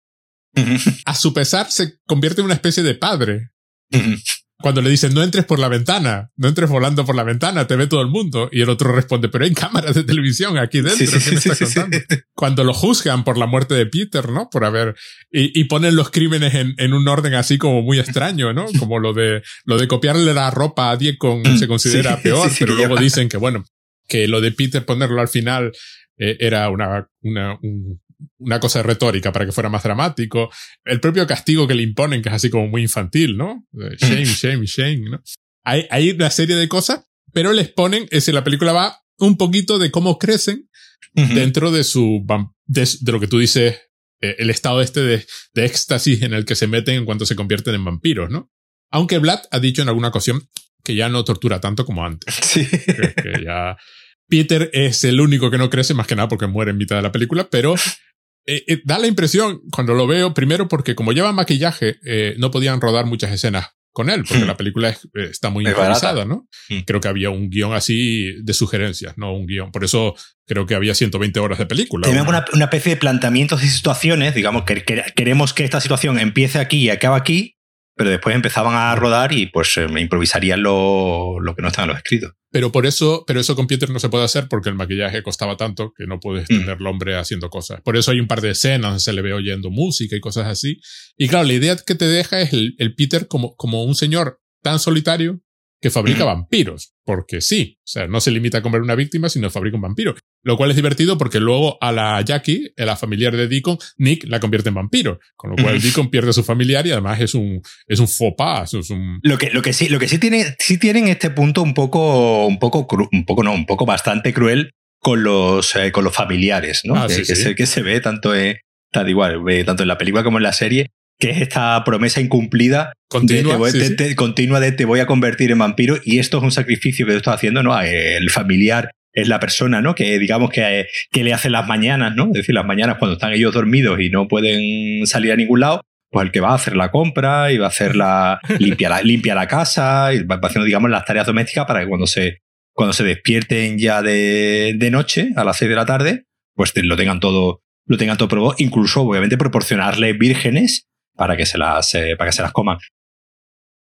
Uh -huh. A su pesar se convierte en una especie de padre. Uh -huh cuando le dicen no entres por la ventana, no entres volando por la ventana, te ve todo el mundo. Y el otro responde, pero hay cámaras de televisión aquí dentro. Sí, sí, ¿Qué sí, contando? Cuando lo juzgan por la muerte de Peter, ¿no? Por haber, y, y ponen los crímenes en, en, un orden así como muy extraño, ¿no? Como lo de, lo de copiarle la ropa a Diekon se considera *laughs* peor, pero luego dicen que bueno, que lo de Peter ponerlo al final eh, era una, una, un, una cosa retórica para que fuera más dramático. El propio castigo que le imponen, que es así como muy infantil, ¿no? *laughs* Shame, shame, shame, ¿no? Hay, hay una serie de cosas, pero les ponen, es la película va un poquito de cómo crecen uh -huh. dentro de su, de, de, lo que tú dices, eh, el estado este de, de éxtasis en el que se meten en cuanto se convierten en vampiros, ¿no? Aunque Vlad ha dicho en alguna ocasión que ya no tortura tanto como antes. Sí. Que, que ya Peter es el único que no crece más que nada porque muere en mitad de la película, pero *laughs* eh, eh, da la impresión cuando lo veo, primero porque como lleva maquillaje, eh, no podían rodar muchas escenas con él, porque la película es, está muy improvisada, ¿no? Mm. Creo que había un guion así de sugerencias, no un guion. Por eso creo que había 120 horas de película. Tenemos una, una, especie de planteamientos y situaciones, digamos, que, que, queremos que esta situación empiece aquí y acabe aquí, pero después empezaban a rodar y pues eh, improvisarían lo, lo, que no estaba en los escritos. Pero por eso, pero eso con Peter no se puede hacer porque el maquillaje costaba tanto que no puedes mm. tener el hombre haciendo cosas. Por eso hay un par de escenas se le ve oyendo música y cosas así. Y claro, la idea que te deja es el, el Peter como, como un señor tan solitario que fabrica *clears throat* vampiros, porque sí, o sea, no se limita a comer una víctima, sino fabrica un vampiro. Lo cual es divertido porque luego a la Jackie, a la familiar de Deacon, Nick la convierte en vampiro, con lo cual Deacon pierde a su familiar y además es un, es un faux pas, es un... Lo que, lo que sí, lo que sí tiene, sí tiene en este punto un poco, un poco, cru, un poco no, un poco bastante cruel con los, eh, con los familiares, ¿no? Ah, que, sí, que, sí. Se, que se ve tanto en, tal igual, tanto en la película como en la serie, que es esta promesa incumplida continua de, voy, sí, te, sí. te, continua de te voy a convertir en vampiro y esto es un sacrificio que tú estás haciendo, ¿no? El familiar es la persona, ¿no? Que digamos que, que le hace las mañanas, ¿no? Es decir, las mañanas cuando están ellos dormidos y no pueden salir a ningún lado, pues el que va a hacer la compra y va a hacer la *laughs* limpia la, limpia la casa y va haciendo, digamos, las tareas domésticas para que cuando se, cuando se despierten ya de, de noche, a las seis de la tarde, pues lo tengan todo, lo tengan todo probado, incluso obviamente proporcionarle vírgenes para que se las, eh, para que se las coman.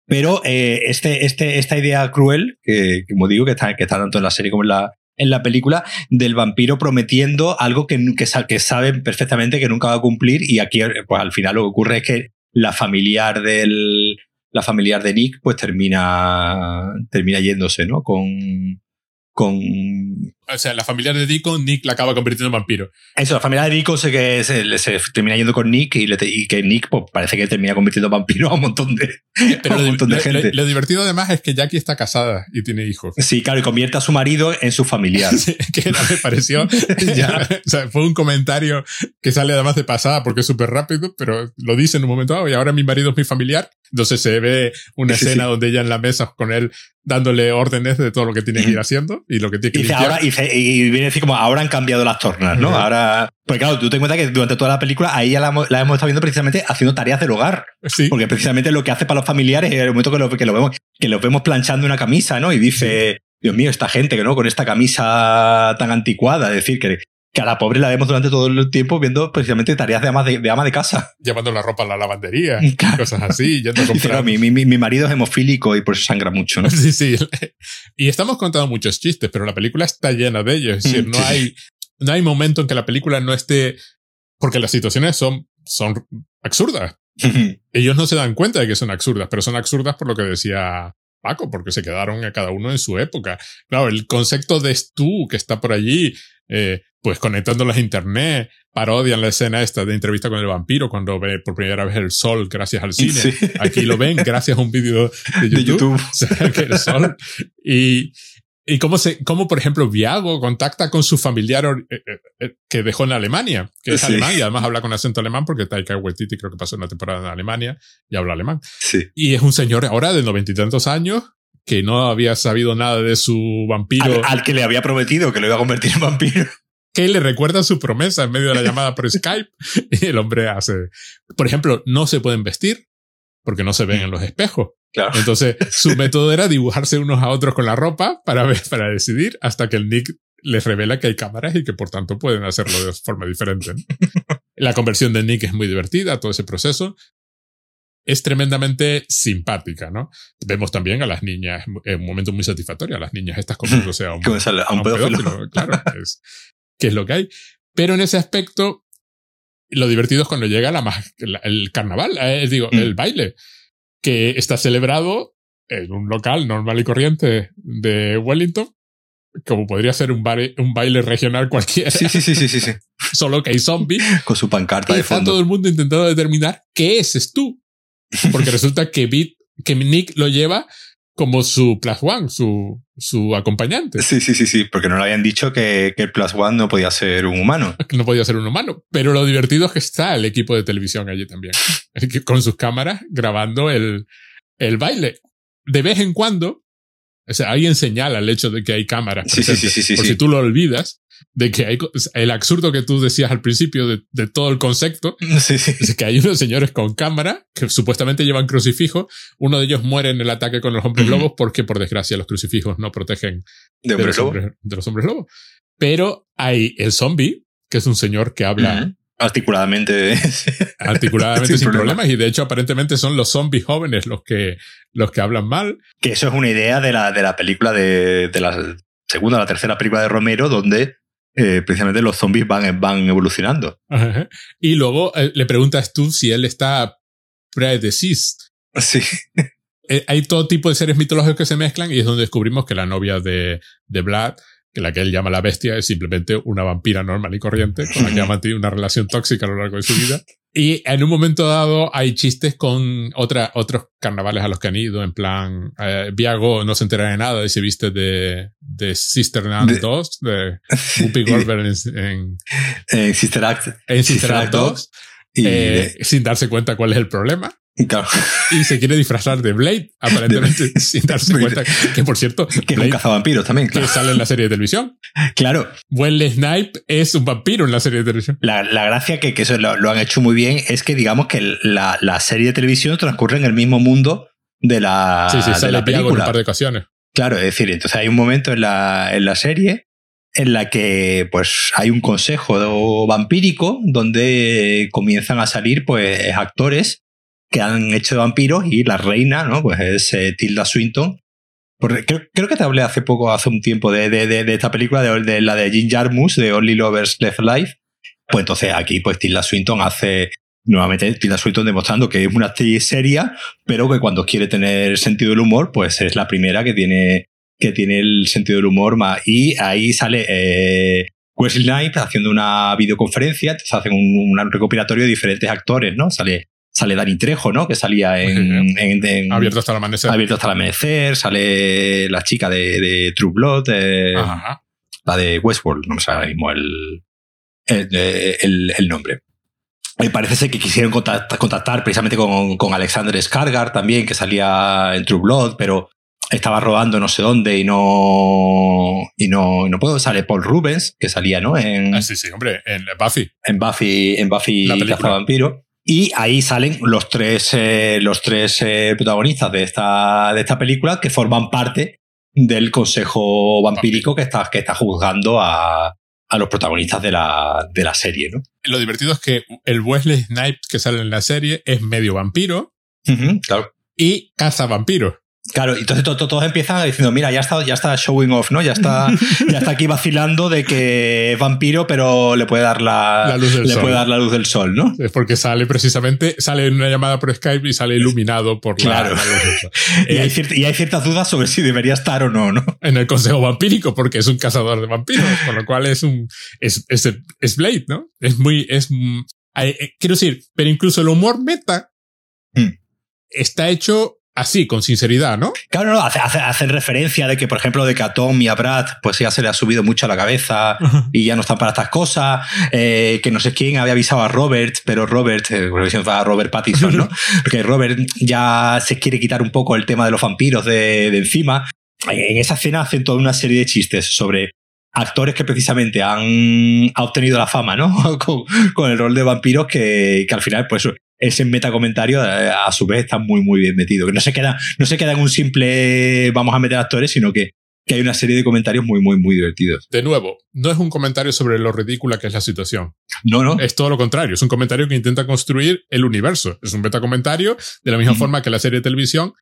Pero eh, este, este, esta idea cruel, que como digo, que está, que está tanto en la serie como en la, en la película, del vampiro prometiendo algo que, que, que saben perfectamente que nunca va a cumplir, y aquí pues al final lo que ocurre es que la familiar del la familiar de Nick pues termina termina yéndose, ¿no? Con con o sea, la familia de Deacon, Nick la acaba convirtiendo en vampiro. Eso, la familia de Deacon se, que se, se termina yendo con Nick y, le, y, que Nick pues, parece que termina convirtiendo en vampiro a un montón de, Pero *laughs* un montón lo, de gente. Lo, lo, divertido además es que Jackie está casada y tiene hijos. Sí, claro, y convierte a su marido en su familiar. *laughs* sí, que me pareció. *laughs* ya. o sea, fue un comentario que sale además de pasada porque es súper rápido, pero lo dice en un momento, oh, y ahora mi marido es mi familiar. Entonces se ve una sí, escena sí. donde ella en la mesa con él dándole órdenes de todo lo que tiene que ir haciendo y lo que tiene que y ahora, y, y, viene a decir como ahora han cambiado las tornas, ¿no? Uh -huh. Ahora. Pues claro, tú te cuenta que durante toda la película ahí ya la, la, hemos estado viendo precisamente haciendo tareas del hogar. Sí. Porque precisamente lo que hace para los familiares es el momento que lo, que lo vemos, que lo vemos planchando una camisa, ¿no? Y dice. Dios mío, esta gente que no, con esta camisa tan anticuada, es decir, que, que a la pobre la vemos durante todo el tiempo viendo precisamente tareas de ama de, ama de casa. Llevando la ropa a la lavandería, *laughs* cosas así, yendo a comprar. mi, mi, mi, marido es hemofílico y por eso sangra mucho, ¿no? *laughs* Sí, sí. Y estamos contando muchos chistes, pero la película está llena de ellos. Es decir, no hay, no hay momento en que la película no esté... Porque las situaciones son, son absurdas. *laughs* Ellos no se dan cuenta de que son absurdas, pero son absurdas por lo que decía Paco, porque se quedaron a cada uno en su época. Claro, el concepto de Stu que está por allí, eh, pues conectándolas a internet, parodian la escena esta de entrevista con el vampiro cuando ve por primera vez el sol gracias al cine. Aquí lo ven gracias a un vídeo de YouTube. De *laughs* el sol. Y, y cómo se, cómo por ejemplo Viago contacta con su familiar eh, eh, eh, que dejó en Alemania, que es alemán y además habla con acento alemán porque Taika Waititi creo que pasó una temporada en Alemania y habla alemán. Sí. Y es un señor ahora de noventa y tantos años que no había sabido nada de su vampiro. Al, que le había prometido que lo iba a convertir en vampiro. Que le recuerda su promesa en medio de la llamada por Skype. *laughs* Y el hombre hace, por ejemplo, no se pueden vestir porque no se ven en los espejos. Claro. Entonces, su *laughs* método era dibujarse unos a otros con la ropa para ver, para decidir hasta que el Nick les revela que hay cámaras y que por tanto pueden hacerlo de forma diferente. *laughs* La conversión de Nick es muy divertida, todo ese proceso es tremendamente simpática, ¿no? Vemos también a las niñas en un momento muy satisfactorio, a las niñas estas comiéndose a un, a un, pedófilo. Claro, es, que es lo que hay. Pero en ese aspecto, lo divertido es cuando llega la, el carnaval, eh, digo, mm. el baile, que está celebrado en un local normal y corriente de Wellington, como podría ser un, baile, un baile regional cualquiera. Sí, sí, sí, sí, sí. *laughs* Solo que hay zombies. *laughs* Con su pancarta y de fondo. todo el mundo intentando determinar qué es tú. Porque *laughs* resulta que, Beat, que Nick lo lleva como su Plus One, su, su acompañante. Sí, sí, sí, sí, porque no le habían dicho que, que, el Plus One no podía ser un humano. *laughs* No podía ser un humano. Pero lo divertido es que está el equipo de televisión allí también, *laughs* con sus cámaras grabando el, el baile. De vez en cuando, o sea, alguien señala el hecho de que hay cámaras. Sí, sí, sí, sí, Por si tú lo olvidas, de que hay el absurdo que tú decías al principio de, de todo el concepto sí, *laughs* sí. es que hay unos señores con cámara que supuestamente llevan crucifijo uno de ellos muere en el ataque con los hombres lobos porque por desgracia los crucifijos no protegen de, los, hombres, de los hombres lobos pero hay el zombie que es un señor que habla articuladamente. *laughs* articuladamente sin, problemas y de hecho aparentemente son los zombies jóvenes los que los que hablan mal. Que eso es una idea de la de la película de, de la segunda o la tercera película de Romero donde eh, precisamente los zombies van, van evolucionando. Y luego eh, le preguntas tú si él está predeceased. Sí. Eh, hay todo tipo de seres mitológicos que se mezclan y es donde descubrimos que la novia de, de Vlad que la que él llama la bestia es simplemente una vampira normal y corriente con la que ha mantenido una relación tóxica a lo largo de su vida. *laughs* Y en un momento dado hay chistes con otra, otros carnavales a los que han ido, en plan, eh, Viago no se entera de nada y se viste de, de Sister Nan 2, de *laughs* Whoopi Goldberg en, en, Sister Act, en Sister, Act 2, y eh, sin darse cuenta cuál es el problema. Y se quiere disfrazar de Blade, *laughs* aparentemente, sin darse cuenta. Que por cierto, que es un cazavampiros también, Que sale en la serie de televisión. Claro. Wesley Snipe es un vampiro en la serie de televisión. La, la gracia que, que eso lo, han hecho muy bien es que, digamos, que la, la, serie de televisión transcurre en el mismo mundo de la, sí, sí, de la película. un par de ocasiones. Claro, es decir, entonces hay un momento en la, en la serie en la que pues hay un consejo vampírico donde comienzan a salir pues actores que han hecho vampiros y la reina, ¿no? Pues es eh, Tilda Swinton. Porque creo, que te hablé hace poco, hace un tiempo, de, de, de, esta película, de, la de Jim Jarmus, de Only Lovers Left Life. Pues entonces aquí, pues Tilda Swinton hace nuevamente Tilda Swinton demostrando que es una actriz seria, pero que cuando quiere tener sentido del humor, pues es la primera que tiene, que tiene el sentido del humor más. Y ahí sale eh, Wesley Knight haciendo una videoconferencia, entonces hacen un, un, recopilatorio de diferentes actores, ¿no? Sale sale Dani Trejo, ¿no? Que salía en, Abierto hasta el amanecer. Abierto hasta el amanecer. Sale la chica de, True Blood, eh, la de Westworld, no me sale mismo el, el, nombre. Me parece ser que quisieron contactar, precisamente con, con, Alexander Skargar también, que salía en True Blood, pero estaba rodando no sé dónde y no y no, no puedo. Sale Paul Rubens, que salía, ¿no? En, ah, sí, sí, hombre, en Buffy. En Buffy, en Buffy Vampiro. Y ahí salen los tres, eh, los tres eh, protagonistas de esta, de esta película que forman parte del consejo vampírico que está, que está juzgando a, a los protagonistas de la, de la serie, ¿no? Lo divertido es que el Wesley Snipes que sale en la serie es medio vampiro claro. y caza vampiros. Claro, entonces todos empiezan diciendo, mira, ya está, ya está showing off, ¿no? Ya está, *laughs* ya está aquí vacilando de que es vampiro, pero le puede dar la, luz del le sol. puede dar la luz del sol, ¿no? Es porque sale precisamente, sale en una llamada por Skype y sale iluminado por claro. la, luz del sol. *laughs* y, hay y, hay ciertas dudas sobre si debería estar o no, ¿no? En el consejo vampírico, porque es un cazador de vampiros, con lo cual es un, es, es, es Blade, ¿no? Es muy, es, eh, quiero decir, pero incluso el humor meta mm. está hecho así, con sinceridad, ¿no? Claro, no, hace, hace, hacen referencia de que, por ejemplo, de que a Tom y a Brad, pues ya se le ha subido mucho a la cabeza y ya no están para estas cosas. Eh, que no sé quién había avisado a Robert, pero Robert, eh, a Robert Pattinson, ¿no? *laughs* Porque Robert ya se quiere quitar un poco el tema de los vampiros de, de encima. En esa escena hacen toda una serie de chistes sobre actores que precisamente han, han obtenido la fama, ¿no? *laughs* con, con, el rol de vampiros que, que al final, pues ese metacomentario a su vez está muy muy bien metido que no se queda no se queda en un simple vamos a meter actores sino que, que hay una serie de comentarios muy muy muy divertidos. De nuevo no es un comentario sobre lo ridícula que es la situación. No no. Es todo lo contrario es un comentario que intenta construir el universo. Es un metacomentario de la misma mm. forma que la serie de televisión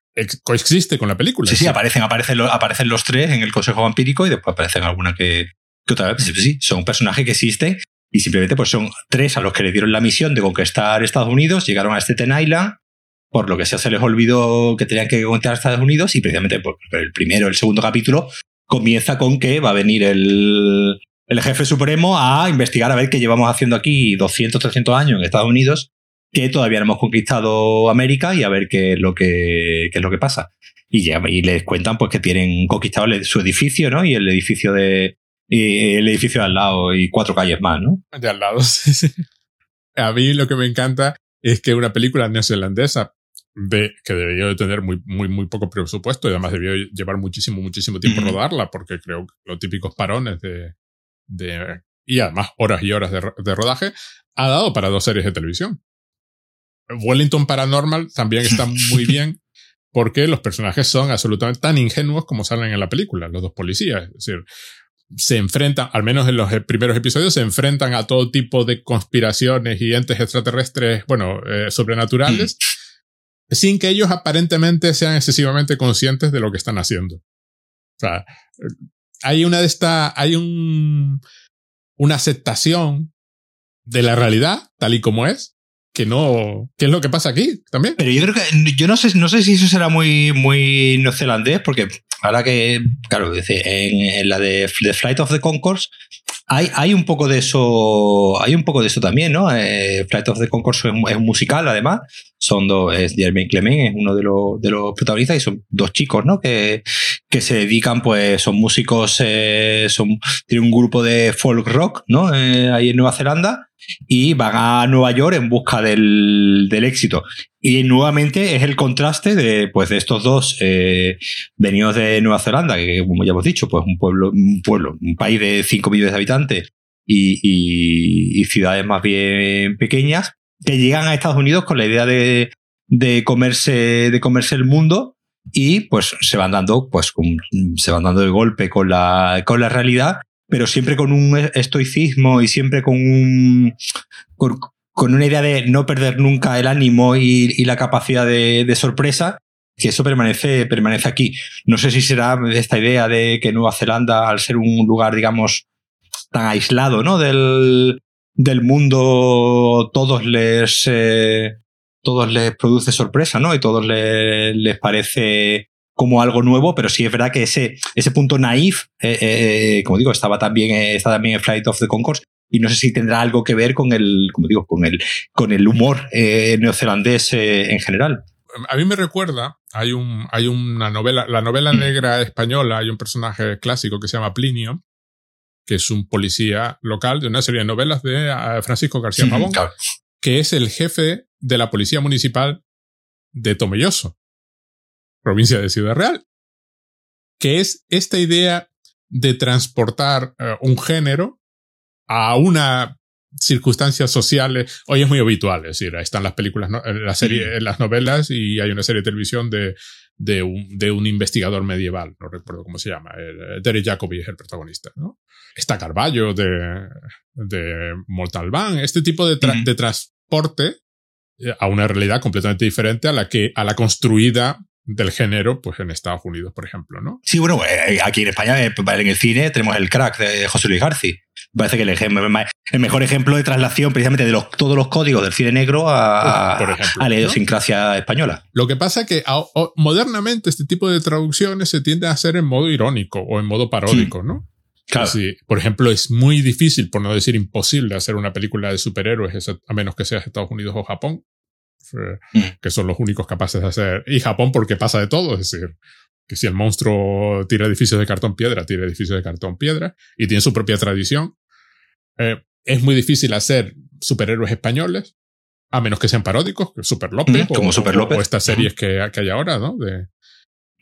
coexiste con la película. Sí sí aparecen aparecen, lo, aparecen los tres en el consejo vampírico y después aparecen alguna que, que otra vez. Sí, sí son personajes que existen y simplemente pues son tres a los que le dieron la misión de conquistar Estados Unidos, llegaron a Staten Island, por lo que se les olvidó que tenían que conquistar Estados Unidos y precisamente pues, el primero, el segundo capítulo comienza con que va a venir el, el jefe supremo a investigar a ver qué llevamos haciendo aquí 200, 300 años en Estados Unidos, que todavía no hemos conquistado América y a ver qué es lo que, qué es lo que pasa. Y, ya, y les cuentan pues que tienen conquistado su edificio, ¿no? Y el edificio de, y el edificio de al lado y cuatro calles más, ¿no? De al lado, *laughs* sí, sí. A mí lo que me encanta es que una película neozelandesa de, que debería de tener muy, muy, muy poco presupuesto y además debió llevar muchísimo, muchísimo tiempo rodarla porque creo que los típicos parones de, de, y además horas y horas de, de rodaje, ha dado para dos series de televisión. Wellington Paranormal también está *laughs* muy bien porque los personajes son absolutamente tan ingenuos como salen en la película, los dos policías. Es decir, se enfrentan, al menos en los primeros episodios, se enfrentan a todo tipo de conspiraciones y entes extraterrestres, bueno, eh, sobrenaturales, mm. sin que ellos aparentemente sean excesivamente conscientes de lo que están haciendo. O sea, hay una de esta, hay un, una aceptación de la realidad tal y como es, que no, ¿qué es lo que pasa aquí también? Pero yo creo que, yo no sé, no sé si eso será muy, muy neozelandés, porque ahora que, claro, en, en la de Flight of the Concourse hay, hay un poco de eso, hay un poco de eso también, ¿no? Eh, Flight of the Concourse es, es, musical, además. Son dos, es Jermaine Clement, es uno de los, de los protagonistas y son dos chicos, ¿no? Que, que se dedican, pues, son músicos, eh, son, tienen un grupo de folk rock, ¿no? Eh, ahí en Nueva Zelanda y van a Nueva York en busca del, del éxito. Y nuevamente es el contraste de, pues, de estos dos eh, venidos de Nueva Zelanda, que como ya hemos dicho, pues un pueblo, un pueblo, un país de 5 millones de habitantes y, y, y, ciudades más bien pequeñas, que llegan a Estados Unidos con la idea de, de comerse, de comerse el mundo y pues se van dando, pues, se van dando de golpe con la, con la realidad pero siempre con un estoicismo y siempre con un. Con, una idea de no perder nunca el ánimo y, y la capacidad de, de, sorpresa, que eso permanece, permanece aquí. No sé si será esta idea de que Nueva Zelanda, al ser un lugar, digamos, tan aislado, ¿no? Del, del mundo, todos les. Eh, todos les produce sorpresa, ¿no? Y todos les, les parece como algo nuevo, pero sí es verdad que ese, ese punto naif, eh, eh, como digo, estaba también, está también en Flight of the Concourse, y no sé si tendrá algo que ver con el, como digo, con el, con el humor eh, neozelandés en general. A mí me recuerda, hay, un, hay una novela, la novela negra española, hay un personaje clásico que se llama Plinio, que es un policía local de una serie de novelas de Francisco García Pavón, claro. que es el jefe de la policía municipal de Tomelloso provincia de Ciudad Real, que es esta idea de transportar uh, un género a una circunstancias sociales. Hoy es muy habitual, es decir, están las películas, la serie, las novelas y hay una serie de televisión de, de, un, de un investigador medieval, no recuerdo cómo se llama, el, Derek Jacobi es el protagonista, ¿no? Está Carballo de, de Montalbán, este tipo de, de transporte eh, a una realidad completamente diferente a la que, a la construida del género, pues en Estados Unidos, por ejemplo, ¿no? Sí, bueno, eh, aquí en España, eh, en el cine, tenemos el crack de José Luis García. Parece que el, el, mejor ejemplo de traslación precisamente de los, todos los códigos del cine negro a, a la idiosincrasia española. Lo que pasa es que modernamente este tipo de traducciones se tiende a hacer en modo irónico o en modo paródico, ¿no? Claro. por ejemplo, es muy difícil, por no decir imposible, hacer una película de superhéroes a menos que sea Estados Unidos o Japón. Mm. que son los únicos capaces de hacer. Y Japón porque pasa de todo, es decir, que si el monstruo tira edificios de cartón piedra, tira edificios de cartón piedra y tiene su propia tradición. Eh, es muy difícil hacer superhéroes españoles, a menos que sean paródicos, Super López, mm, como o, Super López. O, estas series que, que, hay ahora, ¿no? De,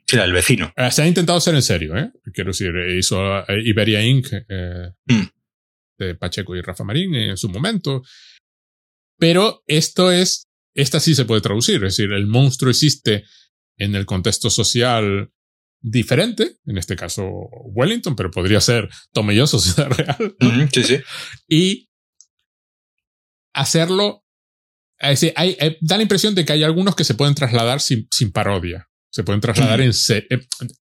sí, el vecino. Eh, se ha intentado hacer en serio, ¿eh? Quiero decir, hizo eh, Iberia Inc. Mm. de Pacheco y Rafa Marín en su momento. Pero esto es esta sí se puede traducir, es decir, el monstruo existe en el contexto social diferente, en este caso Wellington, pero podría ser Tomelloso, *laughs* Ciudad Real. sí, sí. Y hacerlo, es decir, hay, eh, da la impresión de que hay algunos que se pueden trasladar sin, sin parodia. Se pueden trasladar en serio,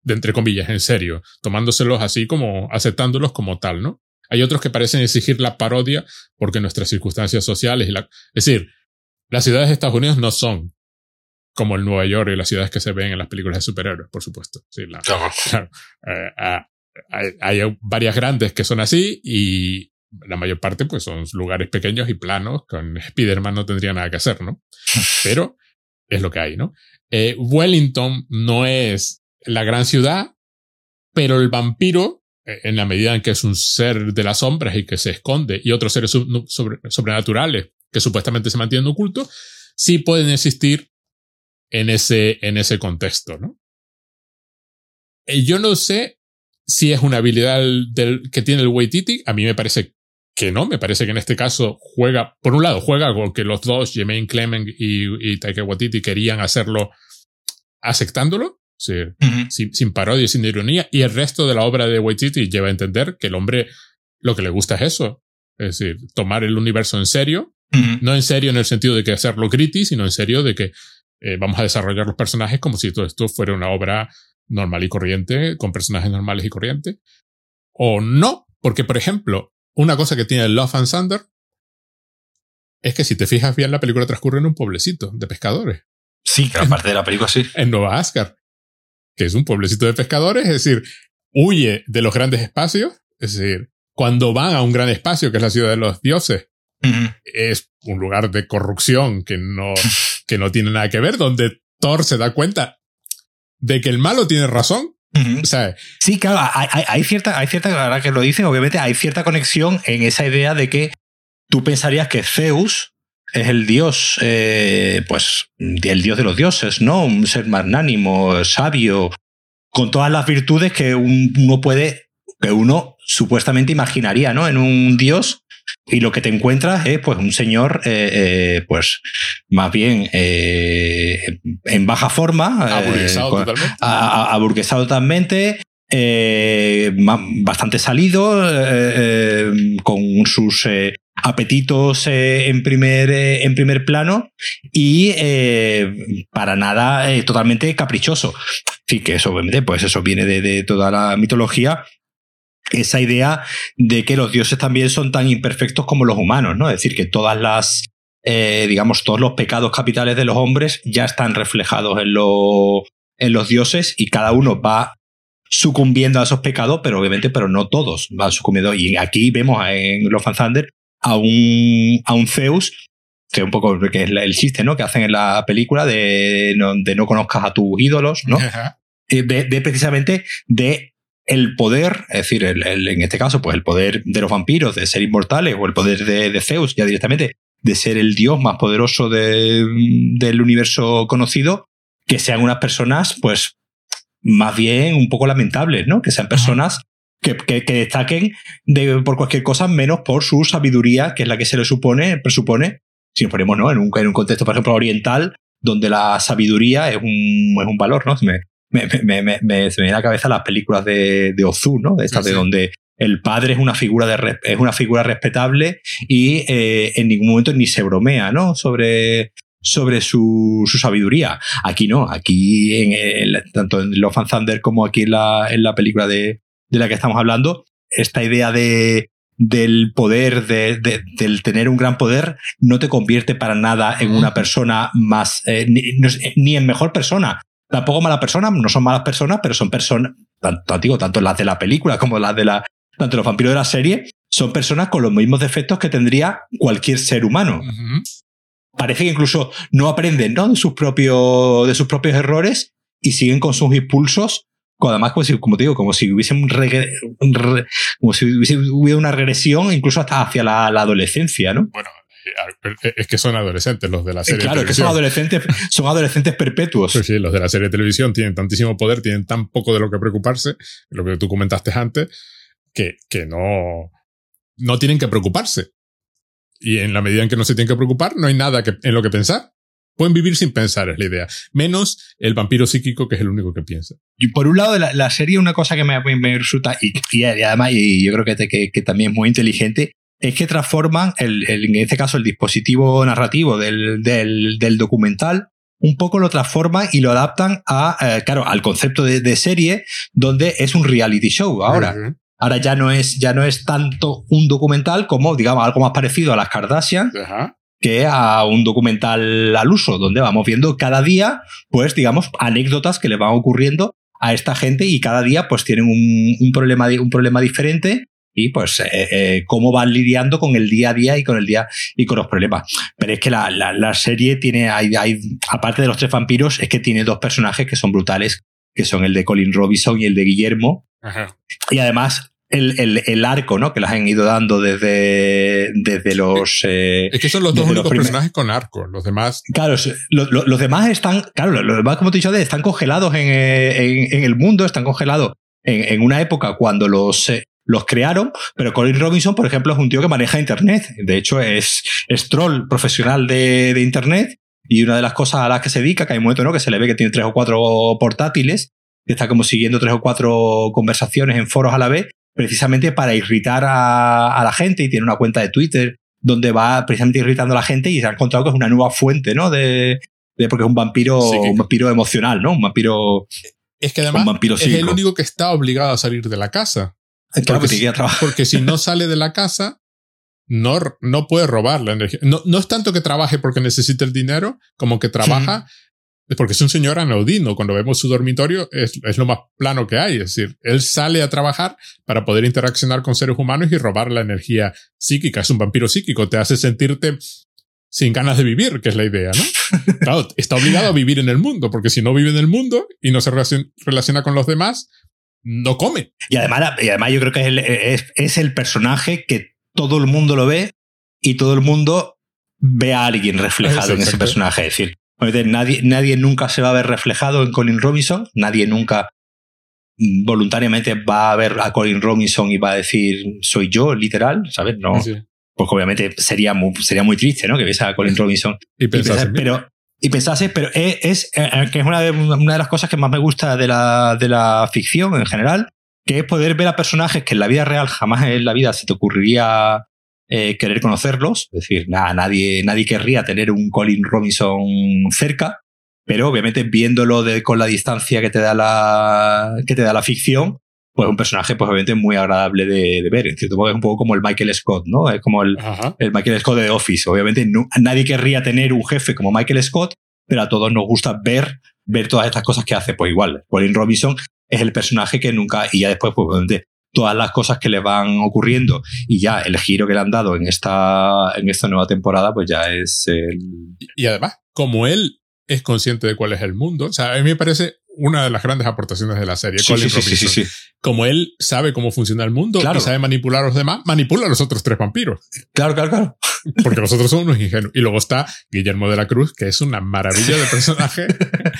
de entre comillas, en serio, tomándoselos así como, aceptándolos como tal, ¿no? Hay otros que parecen exigir la parodia porque nuestras circunstancias sociales y la, es decir, las ciudades de Estados Unidos no son como el Nueva York y las ciudades que se ven en las películas de superhéroes, por supuesto. Sí, claro. Eh, hay, varias grandes que son así y la mayor parte pues son lugares pequeños y planos. Con Spider-Man no tendría nada que hacer, ¿no? *laughs* Pero es lo que hay, ¿no? Eh, Wellington no es la gran ciudad, pero el vampiro, eh, en la medida en que es un ser de las sombras y que se esconde, y otros seres sobrenaturales que supuestamente se mantienen ocultos, sí pueden existir en ese, en ese contexto, ¿no? Eh, yo no sé si es una habilidad del, que tiene el Waititi. A mí me parece que no. Me parece que en este caso juega, por un lado, juega con que los dos, Jermaine Clement y, y Taika Waititi, querían hacerlo aceptándolo, sin, sin parodia, sin ironía. Y el resto de la obra de Waititi lleva a entender que el hombre lo que le gusta es eso. Es decir, tomar el universo en serio no en serio en el sentido de que hacerlo gritty, sino en serio de que eh, vamos a desarrollar los personajes como si todo esto fuera una obra normal y corriente, con personajes normales y corrientes. O no, porque por ejemplo, una cosa que tiene Love and Thunder es que si te fijas bien, la película transcurre en un pueblecito de pescadores. Sí, gran parte de la película sí. En Nueva Asgard, que es un pueblecito de pescadores, es decir, huye de los grandes espacios, es decir, cuando van a un gran espacio, que es la ciudad de los dioses, es un lugar de corrupción que no, *laughs* que no tiene nada que ver, donde Thor se da cuenta de que el malo tiene razón. sí, claro, hay, cierta, hay cierta, ahora que lo dicen, obviamente hay cierta conexión en esa idea de que tú pensarías que Zeus es el dios, eh, pues, el dios de los dioses, ¿no? Un ser magnánimo, sabio, con todas las virtudes que uno puede, que uno supuestamente imaginaría, ¿no? En un dios y lo que te encuentras es pues un señor eh, eh, pues más bien eh, en baja forma aburguesado totalmente, aburguesado totalmente bastante salido con sus apetitos en primer en primer plano y para nada totalmente caprichoso. Sí que eso obviamente pues eso viene de toda la mitología esa idea de que los dioses también son tan imperfectos como los humanos, ¿no? Es decir, que todas las, eh, digamos, todos los pecados capitales de los hombres ya están reflejados en, en los dioses y cada uno va sucumbiendo a esos pecados, pero obviamente, pero no todos van sucumbiendo. Y aquí vemos en los Thunder a un, a un Zeus, que un poco que es el chiste, ¿no? Que hacen en la película de no, de no conozcas a tus ídolos, ¿no? Eh, de precisamente de el poder, es decir, el, en este caso, pues el poder de los vampiros de ser inmortales o el poder de, Zeus ya directamente de ser el dios más poderoso del universo conocido, que sean unas personas, pues, más bien un poco lamentables, ¿no? Que sean personas que, destaquen de, por cualquier cosa menos por su sabiduría, que es la que se le supone, presupone, si nos ponemos ¿no? en, un, en un contexto, por ejemplo, oriental, donde la sabiduría es un, es un valor, ¿no? Me, me, me, me, me, se me viene a la cabeza las películas de, de Ozu, ¿no? De estas de donde el padre es una figura de es una figura respetable y eh, en ningún momento ni se bromea, ¿no? Sobre sobre su, su sabiduría. Aquí no, aquí en tanto en Love and Thunder como aquí en la, en la película de, de la que estamos hablando, esta idea de, del poder, de, de, del tener un gran poder, no te convierte para nada en una persona más, eh, ni, ni, en mejor persona. Tampoco mala persona, no son malas personas, pero son personas, tanto, digo, tanto las de la película como las de la, tanto los vampiros de la serie, son personas con los mismos defectos que tendría cualquier ser humano. Parece que incluso no aprenden ¿no? De, sus propios, de sus propios errores y siguen con sus impulsos además como, si, como te digo, como si hubiese un como si hubiese hubiera una regresión incluso hasta hacia la, adolescencia, ¿no? Bueno, es que son adolescentes los de la serie. Claro, es que son adolescentes, son adolescentes perpetuos. Sí, los de la serie de televisión tienen tantísimo poder, tienen tan poco de lo que preocuparse, lo que tú comentaste antes, que, que no, no tienen que preocuparse. Y en la medida en que no se tienen que preocupar, no hay nada que, en lo que pensar. Pueden vivir sin pensar, es la idea. Menos el vampiro psíquico, que es el único que piensa. Y por un lado, la, la serie, una cosa que me, me resulta, y, y, además, y yo creo que, que, que, también es muy inteligente, es que transforman, el, el, en este caso, el dispositivo narrativo del, del, del, documental, un poco lo transforman y lo adaptan a, eh, claro, al concepto de, de, serie, donde es un reality show ahora. Uh -huh. Ahora ya no es, ya no es tanto un documental como, digamos, algo más parecido a las Kardashian, uh -huh que a un documental al uso, donde vamos viendo cada día, pues digamos, anécdotas que le van ocurriendo a esta gente y cada día pues tienen un, un problema, un problema diferente y pues eh, eh, cómo van lidiando con el día a día y con el día y con los problemas. Pero es que la, la, la serie tiene, hay, hay, aparte de los tres vampiros, es que tiene dos personajes que son brutales, que son el de Colin Robinson y el de Guillermo. Ajá. Y además el, el, el, arco, ¿no? Que las han ido dando desde, desde los. Eh, es que son los dos únicos los personajes con arco. Los demás. Claro, los, los, los demás están. Claro, los demás, como te he dicho, están congelados en, en, en el mundo, están congelados en, en, una época cuando los. Eh, los crearon, pero Colin Robinson, por ejemplo, es un tío que maneja Internet. De hecho, es, es troll profesional de, de Internet y una de las cosas a las que se dedica, que hay un momento ¿no? que se le ve que tiene tres o cuatro portátiles, que está como siguiendo tres o cuatro conversaciones en foros a la vez, precisamente para irritar a, a, la gente y tiene una cuenta de Twitter donde va precisamente irritando a la gente y se ha encontrado que es una nueva fuente, ¿no? De, de porque es un vampiro, sí, que... un vampiro emocional, ¿no? Un vampiro. Es que además es el único que está obligado a salir de la casa. Claro porque, que si, porque si no sale de la casa, no, no puede robar la energía. No, no es tanto que trabaje porque necesite el dinero, como que trabaja porque es un señor anodino. Cuando vemos su dormitorio es, es, lo más plano que hay. Es decir, él sale a trabajar para poder interaccionar con seres humanos y robar la energía psíquica. Es un vampiro psíquico. Te hace sentirte sin ganas de vivir, que es la idea, ¿no? *laughs* Claro, está obligado a vivir en el mundo, porque si no vive en el mundo y no se relaciona con los demás, no come. Y además, y además yo creo que es el, es, es el personaje que todo el mundo lo ve y todo el mundo ve a alguien reflejado en ese personaje. Es decir, Nadie, nadie nunca se va a ver reflejado en Colin Robinson, nadie nunca voluntariamente va a ver a Colin Robinson y va a decir soy yo, literal, ¿sabes? No. Sí. Pues obviamente sería muy, sería muy triste, ¿no? Que viese a Colin Robinson. Y pensase, y pero, y pensase, pero es, es, eh, que es una de, una de las cosas que más me gusta de la, de la ficción en general, que es poder ver a personajes que en la vida real jamás en la vida se te ocurriría eh, querer conocerlos. Es decir, nada, nadie, nadie querría tener un Colin Robinson cerca, pero obviamente viéndolo de, con la distancia que te da la, que te da la ficción, pues un personaje, pues obviamente muy agradable de, de ver. En cierto modo es un poco como el Michael Scott, ¿no? Es como el, el Michael Scott de Office. Obviamente no, nadie querría tener un jefe como Michael Scott, pero a todos nos gusta ver, ver todas estas cosas que hace. Pues igual, Colin Robinson es el personaje que nunca, y ya después, pues obviamente, todas las cosas que le van ocurriendo y ya el giro que le han dado en esta, en esta nueva temporada, pues ya es el... Y además, como él es consciente de cuál es el mundo, o sea, a mí me parece una de las grandes aportaciones de la serie, Colin Robinson. Como él sabe cómo funciona el mundo y sabe manipular a los demás, manipula a los otros tres vampiros. Claro, claro, claro. Porque los otros son unos ingenuos. Y luego está Guillermo de la Cruz, que es una maravilla de personaje.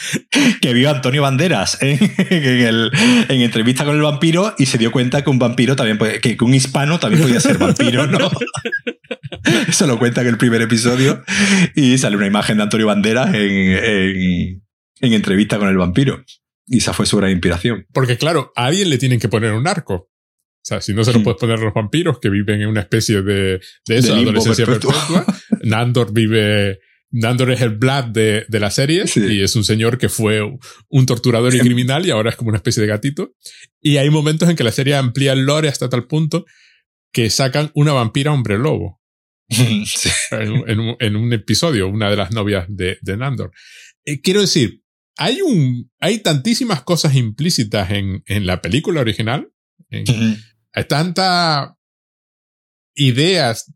*laughs* que vio a Antonio Banderas en, el, en, entrevista con el vampiro y se dio cuenta que un vampiro también puede, que un hispano también podía ser vampiro, ¿no? *laughs* Eso lo cuenta en el primer episodio y sale una imagen de Antonio Banderas en, en, entrevista con el vampiro. Y esa fue su gran inspiración. Porque claro, a alguien le tienen que poner un arco. O sea, si no se lo hmm. puedes poner a los vampiros que viven en una especie de, de adolescencia perpetua. Nandor vive, Nandor es el Vlad de, de la serie y es un señor que fue un torturador y criminal y ahora es como una especie de gatito. Y hay momentos en que la serie amplía el lore hasta tal punto que sacan una vampira hombre lobo. *laughs* en, un, episodio, una de las novias de, de Nandor. Eh, quiero decir, hay un, hay tantísimas cosas implícitas en, en la película original. Hay tantas ideas.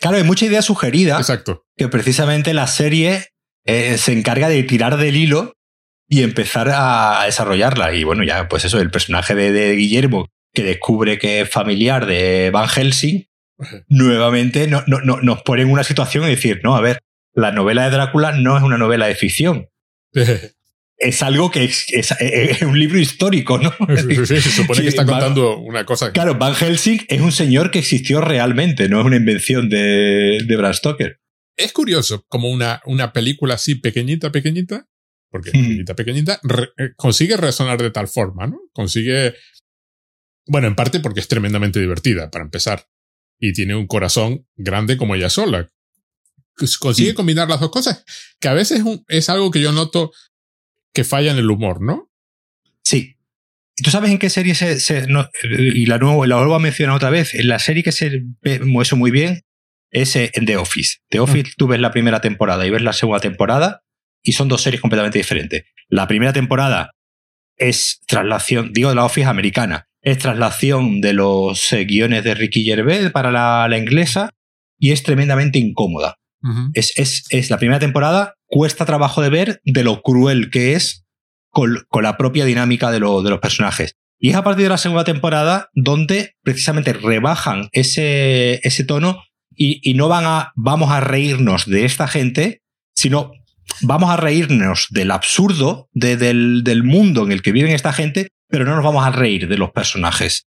claro, hay mucha idea sugerida. Exacto. Que precisamente la serie eh, se encarga de tirar del hilo y empezar a desarrollarla. Y bueno, ya, pues eso, el personaje de, de Guillermo, que descubre que es familiar de Van Helsing, nuevamente no, no, no, nos pone en una situación y decir, no, a ver, la novela de Drácula no es una novela de ficción. *laughs* es algo que es, es, un libro histórico, ¿no? *laughs* se supone que está contando una cosa. Claro, Van Helsing es un señor que existió realmente, no es una invención de, de Bram Stoker. Es curioso, como una, una película así pequeñita, pequeñita, porque hmm. pequeñita, pequeñita, eh, consigue resonar de tal forma, ¿no? Consigue bueno, en parte porque es tremendamente divertida, para empezar. Y tiene un corazón grande como ella sola. Consigue combinar las dos cosas, que a veces es, algo que yo noto que falla en el humor, ¿no? Sí. ¿Y tú sabes en qué serie se... y la, nuevo, la vuelvo a mencionar otra vez. En la serie que se ve eso muy bien es eh, en The Office. The Office, mm. tú ves la primera temporada y ves la segunda temporada y son dos series completamente diferentes. La primera temporada es traslación, digo, de la Office americana es traslación de los eh, guiones de Ricky Gervais para la, inglesa y es tremendamente incómoda. Es, es, es, la primera temporada, cuesta trabajo de ver de lo cruel que es con, con la propia dinámica de, lo, de, los personajes. Y es a partir de la segunda temporada donde precisamente rebajan ese, ese tono y, y no van a vamos a reírnos de esta gente, sino vamos a reírnos del absurdo de, del, del, mundo en el que viven esta gente pero no nos vamos a reír de los personajes.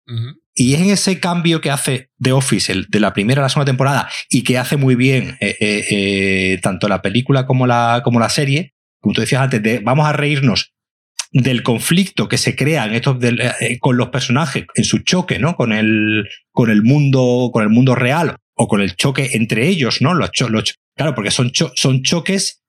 Y es en ese cambio que hace The Office el, de la primera a la segunda temporada y que hace muy bien eh, eh, eh, tanto la película como la, como la serie, como tú decías antes, vamos a reírnos del conflicto que se crea en estos, con los personajes en su choque, ¿no? Con el, con el mundo, con el mundo real o con el choque entre ellos, ¿no? Los, claro, porque son, son choques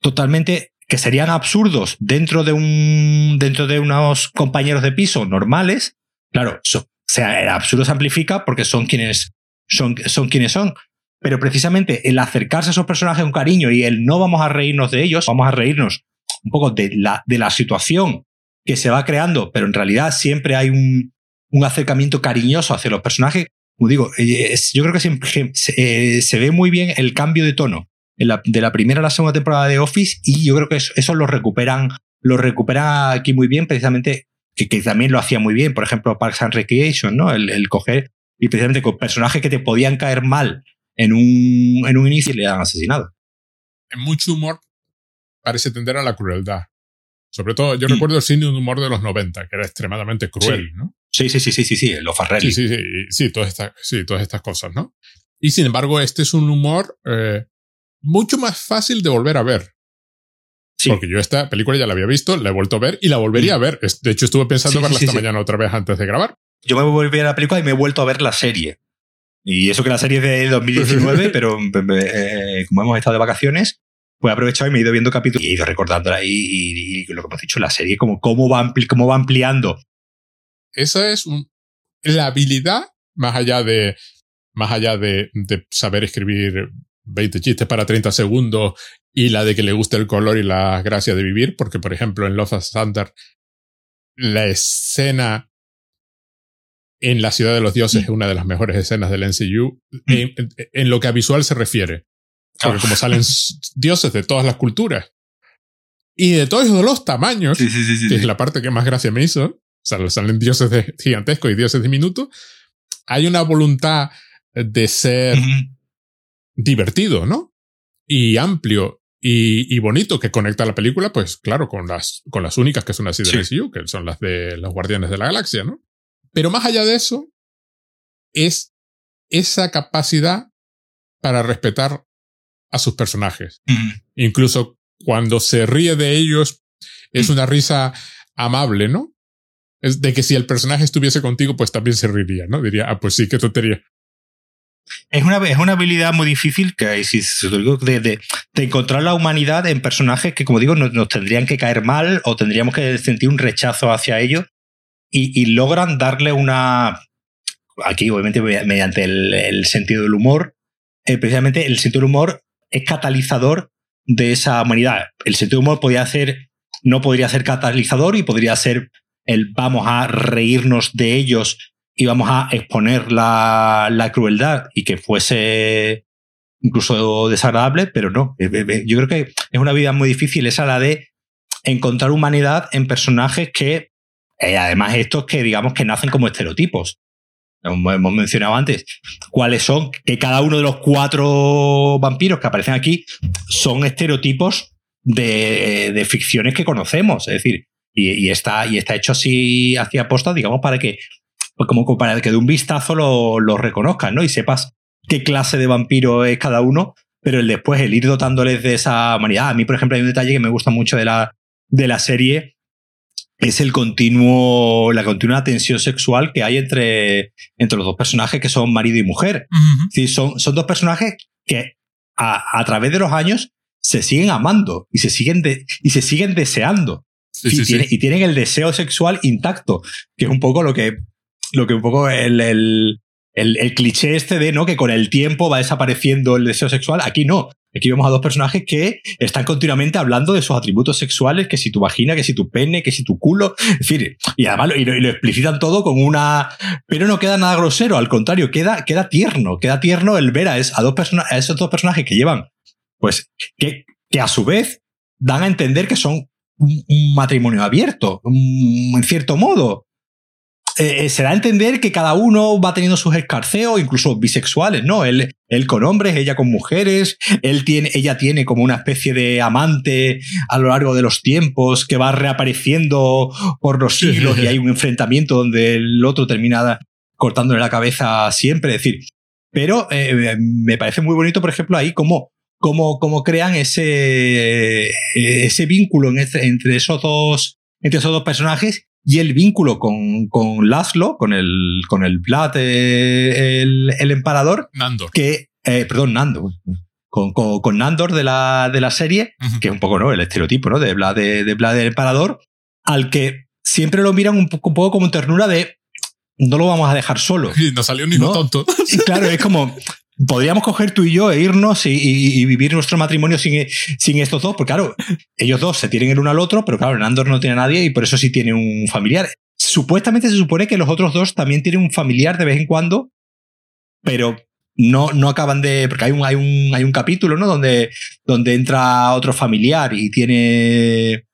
totalmente que serían absurdos dentro de un dentro de unos compañeros de piso normales, claro, o sea, el absurdo se amplifica porque son quienes son, son quienes son. Pero precisamente el acercarse a esos personajes con cariño y el no vamos a reírnos de ellos, vamos a reírnos un poco de la, de la situación que se va creando, pero en realidad siempre hay un, un acercamiento cariñoso hacia los personajes. Como digo, eh, yo creo que se, eh, se ve muy bien el cambio de tono de la primera a la segunda temporada de Office y yo creo que eso, lo recuperan lo recupera aquí muy bien precisamente que, que, también lo hacía muy bien por ejemplo Parks and Recreation no el, el, coger y precisamente con personajes que te podían caer mal en un, en un inicio y le han asesinado en mucho humor parece tender a la crueldad sobre todo yo mm. recuerdo el cine de humor de los 90 que era extremadamente cruel sí. ¿no? Sí, sí, sí, sí, sí, sí, los Farrelly. Sí, sí, sí, sí, todas estas, sí, todas estas cosas, ¿no? Y sin embargo, este es un humor eh, mucho más fácil de volver a ver. Sí. Porque yo esta película ya la había visto, la he vuelto a ver y la volvería a ver. De hecho, estuve pensando verla esta mañana otra vez antes de grabar. Yo me volví a la película y me he vuelto a ver la serie. Y eso que la serie es de *laughs* 2019, pero eh, como hemos estado de vacaciones, pues he aprovechado y me he ido viendo capítulos y he ido recordándola y, y, lo que hemos dicho, la serie, como cómo va, cómo va ampliando. Esa es la habilidad, más allá de, más allá de, de saber escribir 20 chistes para 30 segundos y la de que le guste el color y la gracia de vivir, porque por ejemplo en Love of Thunder la escena en la ciudad de los dioses es una de las mejores escenas del NCU en, lo que a visual se refiere. Porque como salen dioses de todas las culturas y de todos los tamaños, Sí, sí, sí, sí, que es la parte que más gracia me hizo, o sea, salen dioses de gigantescos y dioses diminutos, hay una voluntad de ser divertido, ¿no? Y amplio y, y bonito que conecta la película, pues claro, con las, con las únicas que son así de Sí. MCU, que son las de los Guardianes de la Galaxia, ¿no? Pero más allá de eso, es esa capacidad para respetar a sus personajes. Incluso cuando se ríe de ellos, es una risa amable, ¿no? Es de que si el personaje estuviese contigo, pues también se reiría, ¿no? Diría, ah, pues sí, qué tontería. Es una, es una habilidad muy difícil que si, de, encontrar la humanidad en personajes que, como digo, nos, tendrían que caer mal o tendríamos que sentir un rechazo hacia ellos y, logran darle una. Aquí, obviamente, mediante el, el sentido del humor, eh, precisamente el sentido del humor es catalizador de esa humanidad. El sentido del humor podría ser, no podría ser catalizador y podría ser el vamos a reírnos de ellos y vamos a exponer la, la crueldad y que fuese incluso desagradable, pero no. Eh, eh, Yo creo que es una vida muy difícil esa la de encontrar humanidad en personajes que, eh, además estos que digamos que nacen como estereotipos. Como hemos mencionado antes, cuáles son, que cada uno de los cuatro vampiros que aparecen aquí son estereotipos de, de ficciones que conocemos. Es decir, y, está, y está hecho así hacia aposta, digamos, para que, como para que de un vistazo lo, lo reconozcas, ¿no? Y sepas qué clase de vampiro es cada uno, pero el después, el ir dotándoles de esa humanidad. A mí, por ejemplo, hay un detalle que me gusta mucho de la, de la serie, es el continuo, la continua tensión sexual que hay entre, entre los dos personajes que son marido y mujer. Uh -huh. sí, son, son dos personajes que a, a, través de los años se siguen amando y se siguen, de, y se siguen deseando. Sí, y, sí, tiene, sí. y, tienen el deseo sexual intacto, que es un poco lo que, lo que un poco el, el, el, cliché este de ¿no? que con el tiempo va desapareciendo el deseo sexual. Aquí no. Aquí vemos a dos personajes que están continuamente hablando de sus atributos sexuales, que si tu vagina, que si tu pene, que si tu culo. Es decir, y además lo, y lo, explicitan todo con una. Pero no queda nada grosero, al contrario, queda, queda tierno. Queda tierno el ver a, es, a, dos personas, a esos dos personajes que llevan, pues, que, que a su vez dan a entender que son un, matrimonio abierto, en cierto modo. Eh, se da a entender que cada uno va teniendo sus escarceos, incluso bisexuales, ¿no? Él, él con hombres, ella con mujeres, él tiene, ella tiene como una especie de amante a lo largo de los tiempos que va reapareciendo por los siglos y hay un enfrentamiento donde el otro termina cortándole la cabeza siempre, es decir, pero eh, me parece muy bonito, por ejemplo, ahí cómo, cómo, cómo crean ese, ese vínculo entre esos dos, entre esos dos personajes y el vínculo con, con Laszlo, con el, con el Vlad, eh, el, el, emparador. Nandor. Que, eh, perdón, Nando. Con, con, con, Nandor de la, de la serie, uh -huh. que es un poco ¿no? el estereotipo ¿no? de Vlad, de, de Vlad el emperador, al que siempre lo miran un poco, un poco como ternura de no lo vamos a dejar solo. Y *laughs* no salió ni ¿no? tonto. Y claro, es como, podríamos coger tú y yo e irnos y, y, y, vivir nuestro matrimonio sin, sin estos dos, porque claro, ellos dos se tienen el uno al otro, pero claro, Nandor no tiene a nadie y por eso sí tiene un familiar. Supuestamente se supone que los otros dos también tienen un familiar de vez en cuando, pero no, no acaban de. Porque hay un, hay un, hay un capítulo, ¿no? Donde, donde entra otro familiar y tiene.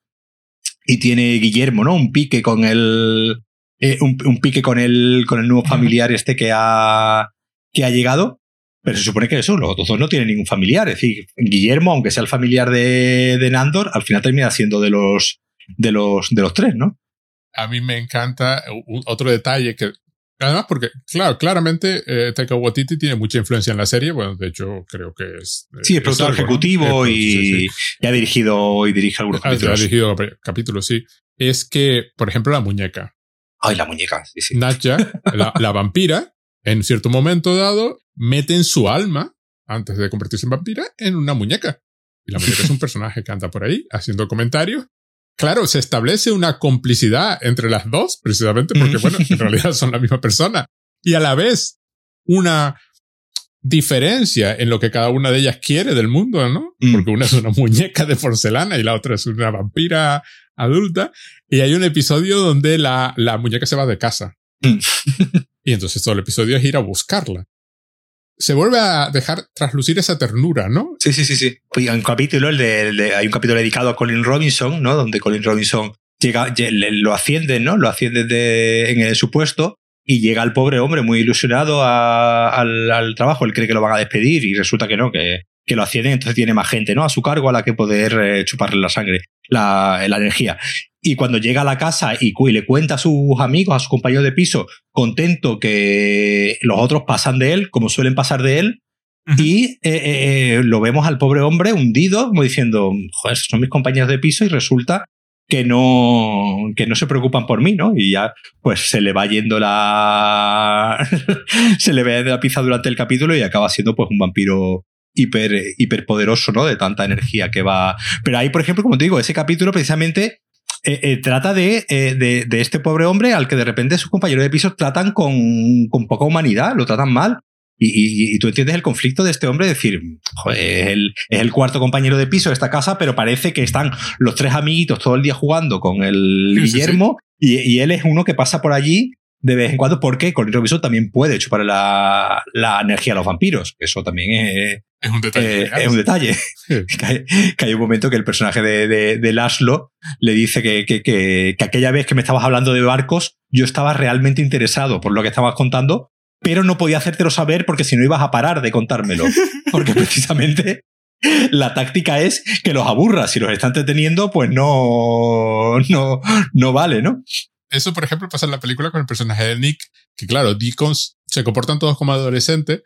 Y tiene Guillermo, ¿no? Un pique con el. Eh, un, un, pique con el, con el nuevo familiar este que ha, que ha llegado. Pero se supone que eso, los otros dos no tienen ningún familiar. Es decir, Guillermo, aunque sea el familiar de, de Nandor, al final termina siendo de los, de los, de los tres, ¿no? A mí me encanta un, otro detalle que, además, porque, claro, claramente eh, Taika Waititi tiene mucha influencia en la serie. Bueno, de hecho, creo que es. Sí, es productor ejecutivo ¿no? y, sí, sí. y, ha dirigido y dirige algunos ha, capítulos. Ha dirigido capítulos, sí. Es que, por ejemplo, la muñeca. Ay, la muñeca, sí, sí. Natya, *laughs* la, la vampira, en cierto momento dado, meten su alma, antes de convertirse en vampira, en una muñeca. Y la muñeca es un *laughs* personaje que anda por ahí haciendo comentarios. Claro, se establece una complicidad entre las dos, precisamente porque, bueno, en *laughs* realidad son la misma persona. Y a la vez, una diferencia en lo que cada una de ellas quiere del mundo, ¿no? Mm. Porque una es una muñeca de porcelana y la otra es una vampira adulta. Y hay un episodio donde la, la muñeca se va de casa. *laughs* Y entonces todo el episodio es ir a buscarla se vuelve a dejar traslucir esa ternura, ¿no? Sí, sí, sí, sí. Hay un capítulo, el de, hay un capítulo dedicado a Colin Robinson, ¿no? Donde Colin Robinson llega, lo ascienden, ¿no? Lo ascienden de, en su puesto y llega el pobre hombre muy ilusionado al, trabajo. Él cree que lo van a despedir y resulta que no, que, que lo ascienden, entonces tiene más gente, ¿no? A su cargo a la que poder eh, chuparle la sangre, la, la, energía. Y cuando llega a la casa y, y, le cuenta a sus amigos, a sus compañeros de piso, contento que los otros pasan de él, como suelen pasar de él, y eh, eh, lo vemos al pobre hombre hundido, como diciendo, joder, son mis compañeros de piso y resulta que no, que no se preocupan por mí, ¿no? Y ya, pues se le va yendo la. *laughs* se le ve la pizza durante el capítulo y acaba siendo, pues, un vampiro hiper, hiper poderoso, ¿no? De tanta energía que va. Pero ahí, por ejemplo, como te digo, ese capítulo precisamente eh, eh, trata de, eh, de, de, este pobre hombre al que de repente sus compañeros de piso tratan con, con poca humanidad, lo tratan mal. Y, y, tú entiendes el conflicto de este hombre, decir, joder, es el, es el, cuarto compañero de piso de esta casa, pero parece que están los tres amiguitos todo el día jugando con el sí, Guillermo sí, sí. Y, y, él es uno que pasa por allí de vez en cuando porque con el también puede chupar la, la, energía a los vampiros. Eso también es, es un detalle. Eh, es un detalle. *laughs* que, hay, que, hay, un momento que el personaje de, de, de Laszlo le dice que, que, que, aquella vez que me estabas hablando de barcos, yo estaba realmente interesado por lo que estabas contando, pero no podía hacértelo saber porque si no ibas a parar de contármelo. *laughs* Porque precisamente la táctica es que los aburras. Si los está entreteniendo, pues no, no, no vale, ¿no? Eso, por ejemplo, pasa en la película con el personaje de Nick, que claro, Deacons se comportan todos como adolescentes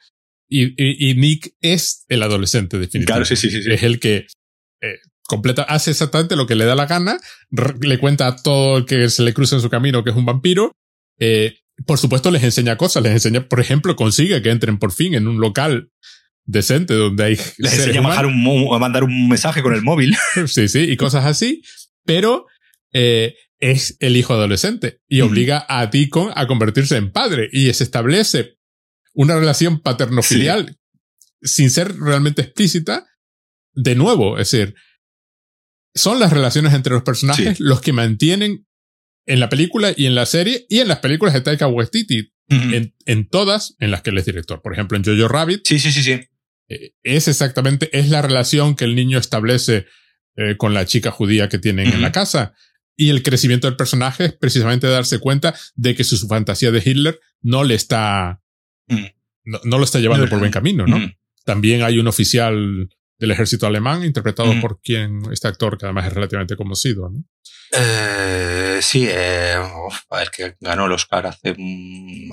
y, y, y, Nick es el adolescente, definitivamente. Claro, sí, sí, sí. Es el que eh, completa, hace exactamente lo que le da la gana, le cuenta a todo el que se le cruza en su camino que es un vampiro. Eh, por supuesto, les enseña cosas, les enseña, por ejemplo, consigue que entren por fin en un local decente donde hay. Les enseña a, un, a mandar un mensaje con el móvil. *laughs* sí, sí, y cosas así. Pero eh, es el hijo adolescente y obliga a Deacon a convertirse en padre y se establece una relación paterno-filial sí. sin ser realmente explícita. De nuevo, es decir, son las relaciones entre los personajes sí. los que mantienen en la película y en la serie y en las películas de Taika Waititi, uh -huh. en, en, todas en las que él es director. Por ejemplo, en Jojo Rabbit. Sí, sí, sí, sí. Eh, es exactamente, es la relación que el niño establece eh, con la chica judía que tienen uh -huh. en la casa. Y el crecimiento del personaje es precisamente darse cuenta de que su, fantasía de Hitler no le está, mm. no, no, lo está llevando no, por buen camino, ¿no? Mm. También hay un oficial del ejército alemán interpretado mm. por quien, este actor que además es relativamente conocido, ¿no? Eh, sí, eh, el que ganó el Oscar hace, y,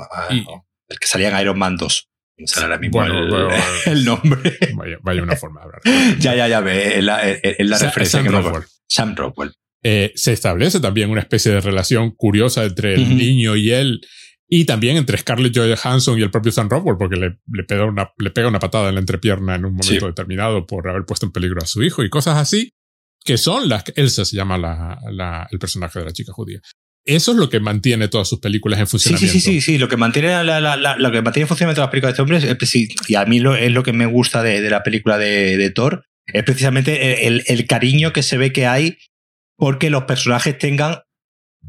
el que salía en Iron Man 2. No sale ahora mismo bueno, el, bueno, *laughs* el, nombre. Vaya, vaya, una forma de hablar. *laughs* ya, ya, ya, ve, es la, es la referencia Sam que Rockwell. Sam Rockwell eh, se establece también una especie de relación curiosa entre el uh -huh. niño y él, y también entre Scarlett Johansson y el propio Sam Rockwell, porque le, le, pega una, le pega una patada en la entrepierna en un momento sí. determinado por haber puesto en peligro a su hijo y cosas así, que son las que Elsa se llama la, la, el personaje de la chica judía. Eso es lo que mantiene todas sus películas en funcionamiento. Sí, sí, sí, sí, sí. Lo que mantiene la, la, la, lo que mantiene en funcionamiento las películas de este hombre es, es sí, y a mí lo, es lo que me gusta de, de la película de, de Thor, es precisamente el, el, cariño que se ve que hay porque los personajes tengan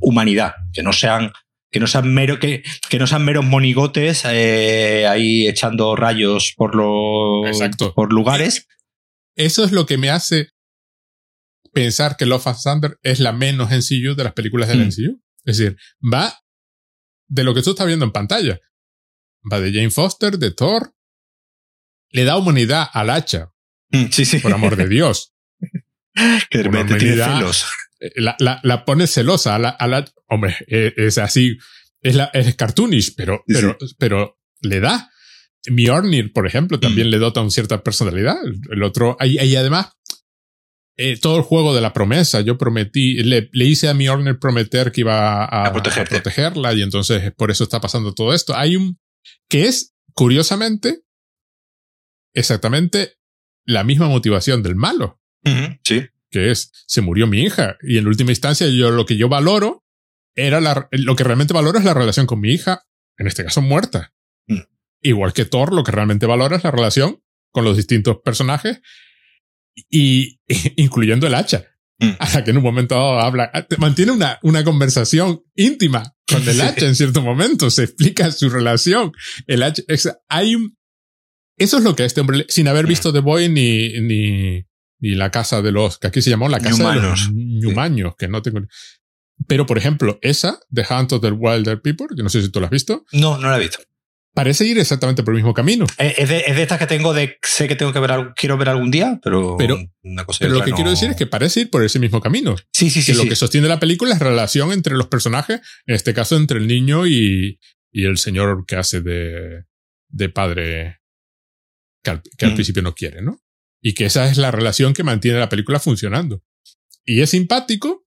humanidad, que no sean que no sean mero que, que no sean meros monigotes eh, ahí echando rayos por los Exacto. por lugares. Eso es lo que me hace pensar que Love and Thunder es la menos MCU de las películas del mm. MCU. Es decir, va de lo que tú estás viendo en pantalla. Va de Jane Foster, de Thor. Le da humanidad al hacha. Mm, sí, sí. Por amor de *laughs* Dios. *laughs* repente tiene celos. Eh, la, la, la pone celosa a la, a la hombre, es, es, así, es, la, es cartoonish, pero, sí. pero, pero le da. Mjolnir, por ejemplo, también mm. le dota una cierta personalidad. El, otro, y, y además, eh, todo el juego de la promesa, yo prometí, le, le hice a Mjolnir prometer que iba a, a, a, protegerla y entonces por eso está pasando todo esto. Hay un, que es, curiosamente, exactamente la misma motivación del malo. Uh -huh, sí. Que es, se murió mi hija. Y en última instancia, yo lo que yo valoro era la, lo que realmente valoro es la relación con mi hija, en este caso muerta. Uh mm. -huh. Igual que Thor, lo que realmente valora es la relación con los distintos personajes y, *laughs* incluyendo el hacha. Mm. *laughs* A la que en un momento dado habla, mantiene una, una conversación íntima con el *laughs* hacha en cierto momento, se explica su relación. El hacha, hay un, Eso es lo que este hombre, sin haber visto The Boy ni, ni, ni la casa de los, que aquí se llamó la casa de los Ñumaños, que no tengo. Pero, por ejemplo, esa, The Hunt of the Wilder People, yo no sé si tú la has visto. No, no la he visto. Parece ir exactamente por el mismo camino. Eh, es de, es de estas que tengo de sé que tengo que ver, quiero ver algún día, pero, pero, una cosa pero lo que quiero decir es que parece ir por ese mismo camino. Sí, sí, sí. Que lo que sostiene la película es la relación entre los personajes, en este caso entre el niño y, y el señor que hace de, de padre que al, que al mm. principio no quiere, ¿no? Y que esa es la relación que mantiene la película funcionando. Y es simpático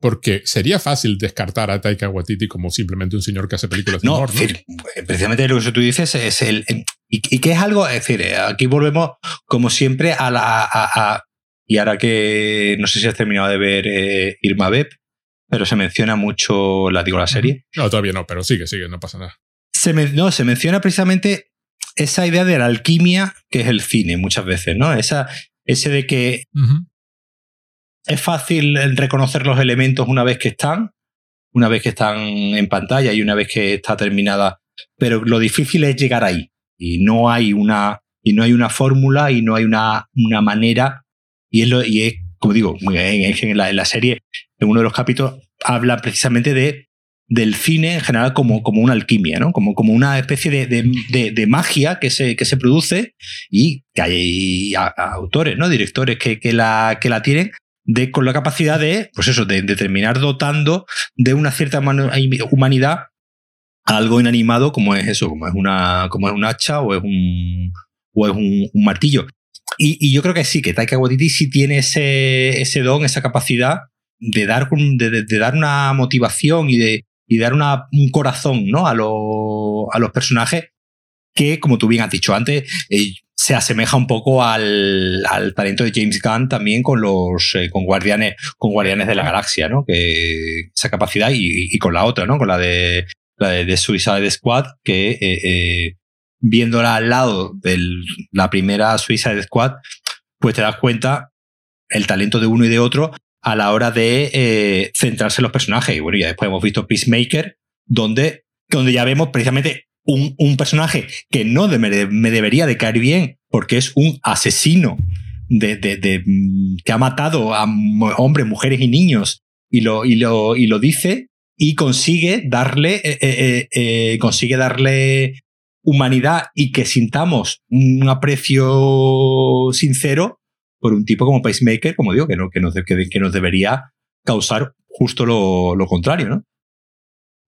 porque sería fácil descartar a Taika Waititi como simplemente un señor que hace películas de humor, ¿no? precisamente lo que tú dices es el... Y, que es algo, es decir, aquí volvemos como siempre a la... A, y ahora que no sé si has terminado de ver eh, Irma Beb, pero se menciona mucho, la digo, la serie. No, todavía no, pero sigue, sigue, no pasa nada. Se no, se menciona precisamente esa idea de la alquimia que es el cine muchas veces, ¿no? Esa, ese de que es fácil reconocer los elementos una vez que están, una vez que están en pantalla y una vez que está terminada, pero lo difícil es llegar ahí. Y no hay una y no hay una fórmula y no hay una, una manera. Y es, lo, y es como digo en, en, la, en la serie en uno de los capítulos habla precisamente de del cine en general como, como una alquimia, ¿no? Como, como una especie de, de, de, magia que se, que se produce y que hay autores, ¿no? Directores que, que, la, que la tienen de, con la capacidad de, pues eso, de, terminar dotando de una cierta humanidad algo inanimado como es eso, como es una, como es un hacha o es un, o es un, martillo. Y, yo creo que sí, que Taika Waititi sí tiene ese, ese don, esa capacidad de dar, de dar una motivación y de, y dar un corazón ¿no? a, lo, a los personajes que, como tú bien has dicho antes, eh, se asemeja un poco al, al, talento de James Gunn también con los eh, con guardianes con guardianes de la galaxia no que esa capacidad y, y con la otra no con la de la de, Suicide Squad que eh, viéndola al lado de la primera Suicide Squad pues te das cuenta el talento de uno y de otro a la hora de eh, centrarse en los personajes. Y bueno ya después hemos visto Peacemaker donde donde ya vemos precisamente un, un personaje que no me debería de caer bien porque es un asesino de, de, de, mm, que ha matado a hombres, mujeres y niños y lo, y lo, y lo dice y consigue darle, eh, eh, eh, consigue darle humanidad y que sintamos un aprecio sincero por un tipo como Pacemaker, como digo, que, no, que, nos, que, que nos debería causar justo lo, lo contrario, ¿no?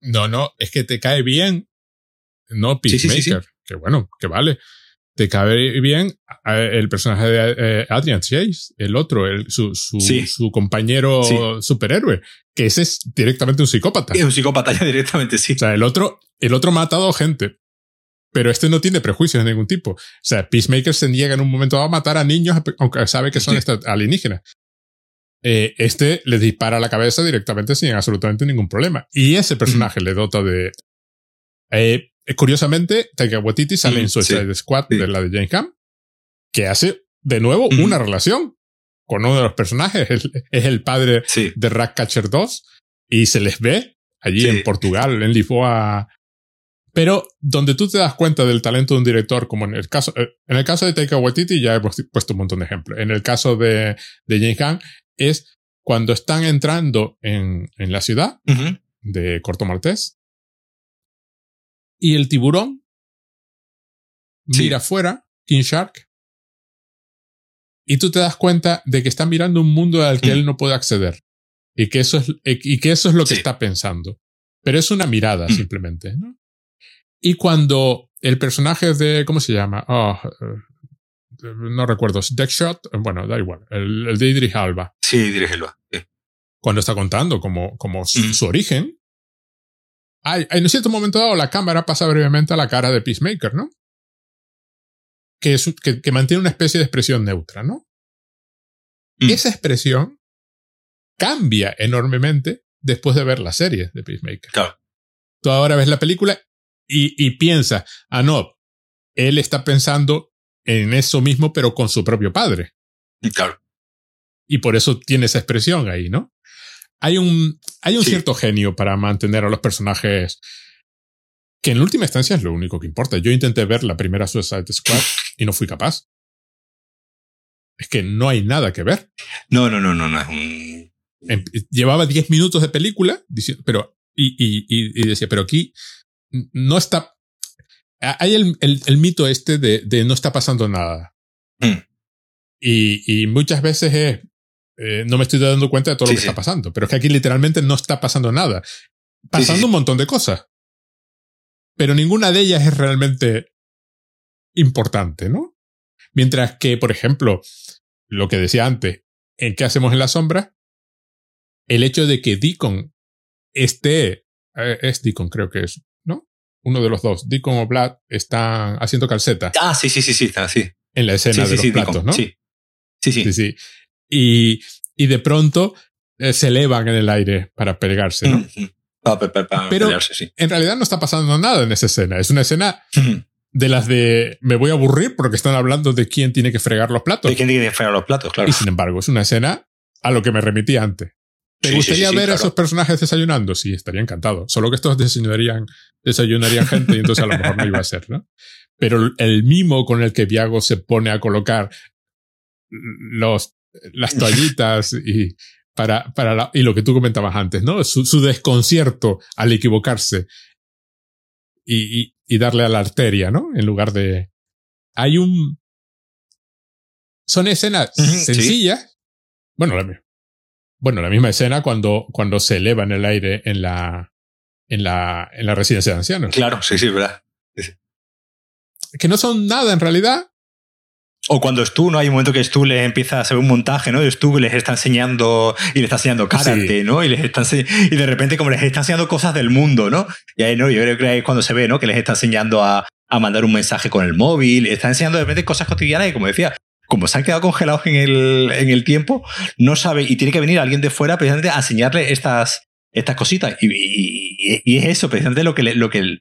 No, no, es que te cae bien no Peacemaker, que bueno, que vale. Te cabe bien el personaje de eh, Adrian Chase, el otro, el, su, su, su compañero superhéroe, que ese es directamente un psicópata. Es un psicópata *laughs* ya directamente, sí. O sea, el otro, el otro ha matado gente, pero este no tiene prejuicios de ningún tipo. O sea, Peacemaker se niega en un momento a matar a niños, aunque sabe que son alienígenas. Eh, este le dispara a la cabeza directamente sin absolutamente ningún problema. Y ese personaje le dota de... Eh, eh, curiosamente, Taika Waititi sale en Suicide Squad de la de Jane Camp, que hace de nuevo una relación con uno de los personajes. Es, el padre de Ratcatcher 2 y se les ve allí en Portugal, en Lisboa. Pero donde tú te das cuenta del talento de un director, como en el caso, eh, en el caso de Taika Waititi ya hemos puesto un montón de ejemplos. En el caso de, de Jane Camp es cuando están entrando en, en la ciudad de Corto Maltés y el tiburón mira afuera, King Shark, y tú te das cuenta de que está mirando un mundo al que mm. él no puede acceder. Y que eso es, y que eso es lo que está pensando. Pero es una mirada mm. simplemente, ¿no? Y cuando el personaje de, ¿cómo se llama? Oh, no recuerdo, Deckshot, bueno, da igual, el, de Idris Alba. Sí, Idris Alba. Cuando está contando como, como su, mm. origen, hay, en cierto momento dado la cámara pasa brevemente a la cara de Peacemaker, ¿no? Que, es, que, que mantiene una especie de expresión neutra, ¿no? Mm. esa expresión cambia enormemente después de ver la serie de Peacemaker. Claro. Tú ahora ves la película y, y piensas, ah, no, él está pensando en eso mismo, pero con su propio padre. Claro. Y por eso tiene esa expresión ahí, ¿no? hay un, hay un cierto genio para mantener a los personajes Que en última instancia es lo único que importa. Yo intenté ver la primera Suicide Squad y no fui capaz. Es que no hay nada que ver. No, no, no, no, no. Em, llevaba 10 minutos de película, pero, y, y, y, decía, pero aquí no está. Hay el, el, el mito este de, de, no está pasando nada. Mm. Y, y, muchas veces es, eh, no me estoy dando cuenta de todo Sí, lo que sí. está pasando. Pero es que aquí literalmente no está pasando nada. Pasando Sí, un montón de cosas. Pero ninguna de ellas es realmente importante, ¿no? Mientras que, por ejemplo, lo que decía antes, en qué hacemos en la sombra, el hecho de que Deacon esté, eh, es Deacon creo que es. Uno de los dos, Deacon o Vlad, están haciendo calceta Ah, sí, sí, sí, sí, está, sí. en la escena sí, de sí, los platos, Deacon, ¿no? sí. Sí, sí. Sí, sí. Y, y de pronto eh, se elevan en el aire para pegarse, ¿no? Mm, mm. Pa- pa- pa- pa Pero- pelearse. En realidad no está pasando nada en esa escena. Es una escena Mm. de las de me voy a aburrir porque están hablando de quién tiene que fregar los platos. Hay quien tiene que fregar los platos, claro. Y sin embargo, es una escena a lo que me remití antes. ¿Te Sí, gustaría sí, sí, ver a esos personajes desayunando? Sí, estaría encantado. Solo que estos desayunarían, desayunarían gente y entonces a lo mejor no iba a ser, ¿no? Pero el mimo con el que Viago se pone a colocar los, las toallitas y para, para la- y lo que tú comentabas antes, ¿no? Su, su desconcierto al equivocarse y, y, y darle a la arteria, ¿no? En lugar de, hay un, son escenas sencillas. Bueno, la, bueno, la misma escena cuando, cuando se eleva en el aire en la, en la, en la residencia de ancianos. Claro, sí, sí, verdad. Que no son nada en realidad. O cuando Stu, ¿no? Hay un momento que Stu les empieza a hacer un montaje, ¿no? De Stu les está enseñando y le está enseñando karate, Sí. ¿no? Y les está y de repente como les está enseñando cosas del mundo, ¿no? Y ahí, ¿no? Yo creo que ahí es cuando se ve, ¿no? Que les está enseñando a, a mandar un mensaje con el móvil, les está enseñando de repente cosas cotidianas y como decía, como se han quedado congelados en el, en el tiempo, no sabe, y tiene que venir alguien de fuera precisamente a enseñarle estas, estas cositas. Y, es eso, precisamente lo que, lo que,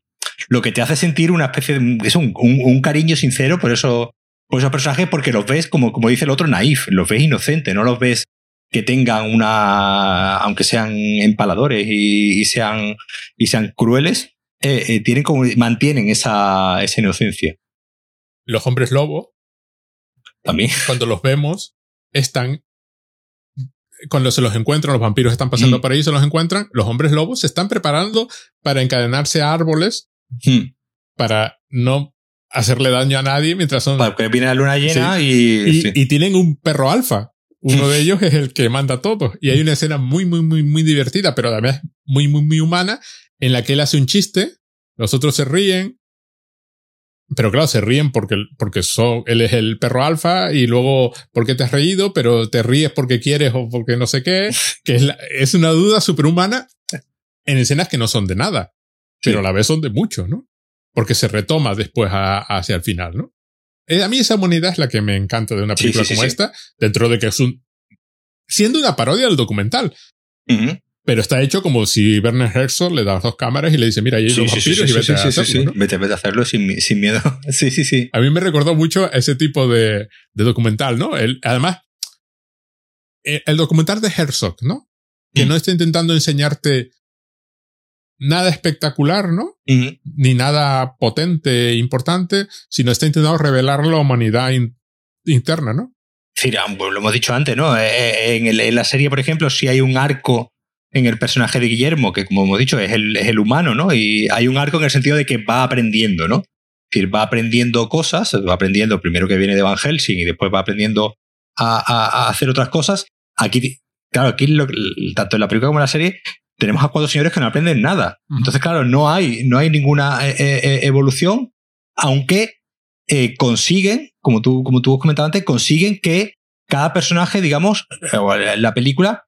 lo que te hace sentir una especie de, es un, un- cariño sincero por eso, por esos personajes, porque los ves, como, como dice el otro, naif, los ves inocentes, no los ves que tengan una, aunque sean empaladores y, y sean, y sean crueles, eh, eh, tienen como, mantienen esa, esa inocencia Los hombres lobo, también. *laughs* cuando los vemos, están. Cuando se los encuentran, los vampiros están pasando Mm. por ahí, se los encuentran. Los hombres lobos se están preparando para encadenarse a árboles Hmm. para no hacerle daño a nadie mientras son. Porque viene la luna llena y, y, sí. y tienen un perro alfa. Uno de *laughs* ellos es el que manda todo. Y hay una escena muy, muy, muy, muy divertida, pero además muy, muy, muy humana, en la que él hace un chiste, los otros se ríen. Pero claro, se ríen porque, porque son, él es el perro alfa y luego porque te has reído, pero te ríes porque quieres o porque no sé qué, *laughs* que es, la- es una duda superhumana en escenas que no son de nada, Sí. pero a la vez son de mucho, ¿no? Porque se retoma después a- hacia el final, ¿no? Eh, a mí esa humanidad es la que me encanta de una película sí, sí, como esta, dentro de que es un... siendo una parodia del documental. Pero está hecho como si Werner Herzog le da dos cámaras y le dice, mira, ahí hay Sí, los sí, sí, vampiros sí, y vete sí, a sí, sí, hacerlo, sí. ¿no? Vete, vete a hacerlo sin, sin miedo. *laughs* Sí, sí, sí. A mí me recordó mucho a ese tipo de, de documental, ¿no? El, además, eh, el documental de Herzog, ¿no? Que Mm. no está intentando enseñarte nada espectacular, ¿no? Ni nada potente, importante, sino está intentando revelar la humanidad in- interna, ¿no? Decir, ah, pues lo hemos dicho antes, ¿no? Eh, eh, En, el- en la serie, por ejemplo, si hay un arco en el personaje de Guillermo, que como hemos dicho, es el, es el humano, ¿no? Y hay un arco en el sentido de que va aprendiendo, ¿no? Es decir, va aprendiendo cosas, va aprendiendo primero que viene de Van Helsing y después va aprendiendo a, a- a hacer otras cosas. Aquí, claro, aquí lo- tanto en la película como en la serie tenemos a cuatro señores que no aprenden nada. Entonces, claro, no hay, no hay ninguna eh, eh, evolución, aunque eh, consiguen, como tú, como tú comentabas antes, consiguen que cada personaje, digamos, eh, la película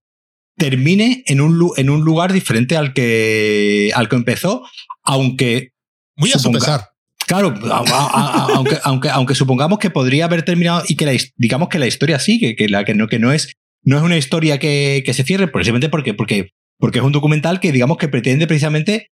termine en un, en un lugar diferente al que, al que empezó, aunque Muy a su Suponga- pesar. Claro, a- a- a- aunque, aunque, aunque supongamos que podría haber terminado y que la, digamos que la historia sigue, que, la, que, no, que no, es, no es una historia que, que se cierre, precisamente porque, porque, porque es un documental que digamos que pretende precisamente,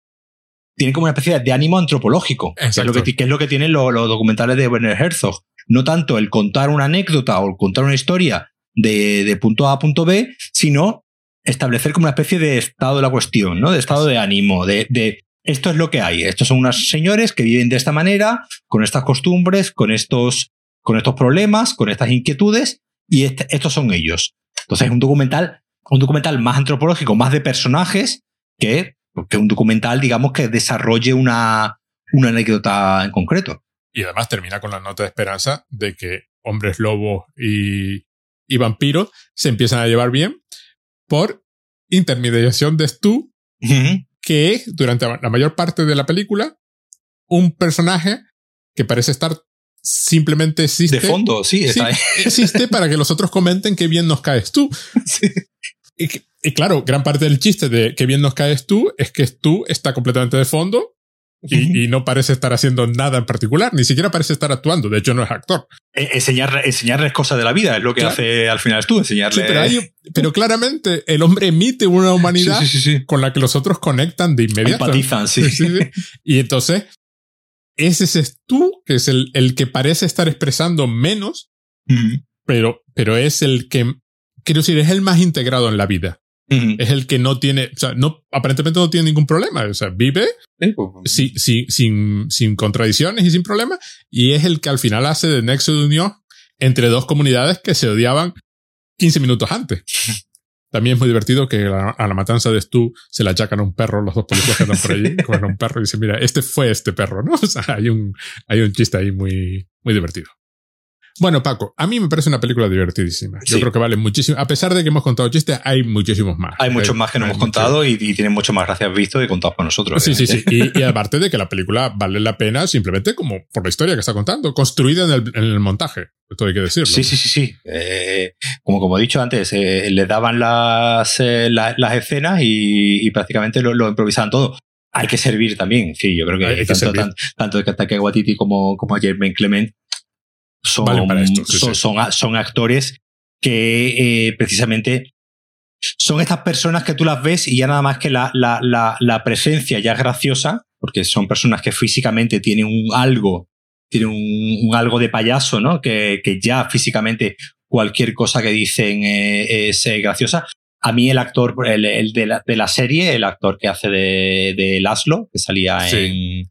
tiene como una especie de ánimo antropológico, que es, lo que, es lo que tienen los, los documentales de Werner Herzog. No tanto el contar una anécdota o el contar una historia de, de punto A a punto B, sino establecer como una especie de estado de la cuestión, ¿no? De estado de ánimo, de, de esto es lo que hay. Estos son unos señores que viven de esta manera, con estas costumbres, con estos, con estos problemas, con estas inquietudes, y este, estos son ellos. Entonces es un documental, un documental más antropológico, más de personajes, que, que un documental, digamos, que desarrolle una, una anécdota en concreto. Y además termina con la nota de esperanza de que hombres lobos y, y vampiros se empiezan a llevar bien por intermediación de Stu, que es, durante la mayor parte de la película, un personaje que parece estar simplemente existe. De fondo, sí, *laughs* existe para que los otros comenten qué bien nos caes tú. Y, y, claro, gran parte del chiste de qué bien nos caes tú es que tú está completamente de fondo *laughs* y, no parece estar haciendo nada en particular, ni siquiera parece estar actuando, de hecho no es actor. E, enseñar, enseñarles cosas de la vida es lo que hace al final tú, enseñarles. pero, claramente el hombre emite una humanidad con la que los otros conectan de inmediato. Empatizan, *laughs* sí. Y entonces, ese es tú, que es el, el que parece estar expresando menos, pero, pero es el que, quiero decir, es el más integrado en la vida. Es el que no tiene, o sea, no, aparentemente no tiene ningún problema. O sea, vive pues, sin, sin contradicciones y sin problemas. Y es el que al final hace de nexo de unión entre dos comunidades que se odiaban 15 minutos antes. *laughs* También es muy divertido que a la matanza de Stu se la achacan a un perro, los dos policías *laughs* que andan por allí, con un perro y dicen, mira, este fue este perro, ¿no? *laughs* O sea, hay un, hay un chiste ahí muy, muy divertido. Bueno, Paco, a mí me parece una película divertidísima. Yo creo que vale muchísimo. A pesar de que hemos contado chistes, hay muchísimos más. Hay muchos más que no hemos contado y, tienen mucho más gracias visto y contados con nosotros. Sí, sí, sí. Y, *laughs* aparte de que la película vale la pena simplemente como por la historia que está contando, construida en el, montaje. Esto hay que decirlo. Sí, sí, sí, sí. Eh, como, como he dicho antes, eh, le daban las, eh, las escenas y, prácticamente lo, improvisaban todo hay que servir también. Sí, yo creo que, tanto, tanto, tanto, de Katake Watiti como, como Jermaine Clement son, son, son, actores que eh, precisamente son estas personas que tú las ves y ya nada más que la, la, la, presencia ya es graciosa, porque son personas que físicamente tienen un algo, tienen un, algo de payaso, ¿no? Que, que, ya físicamente cualquier cosa que dicen eh, es eh, graciosa. A mí el actor, el, el de, la, de, la, serie, el actor que hace de, de Laszlo, que salía en,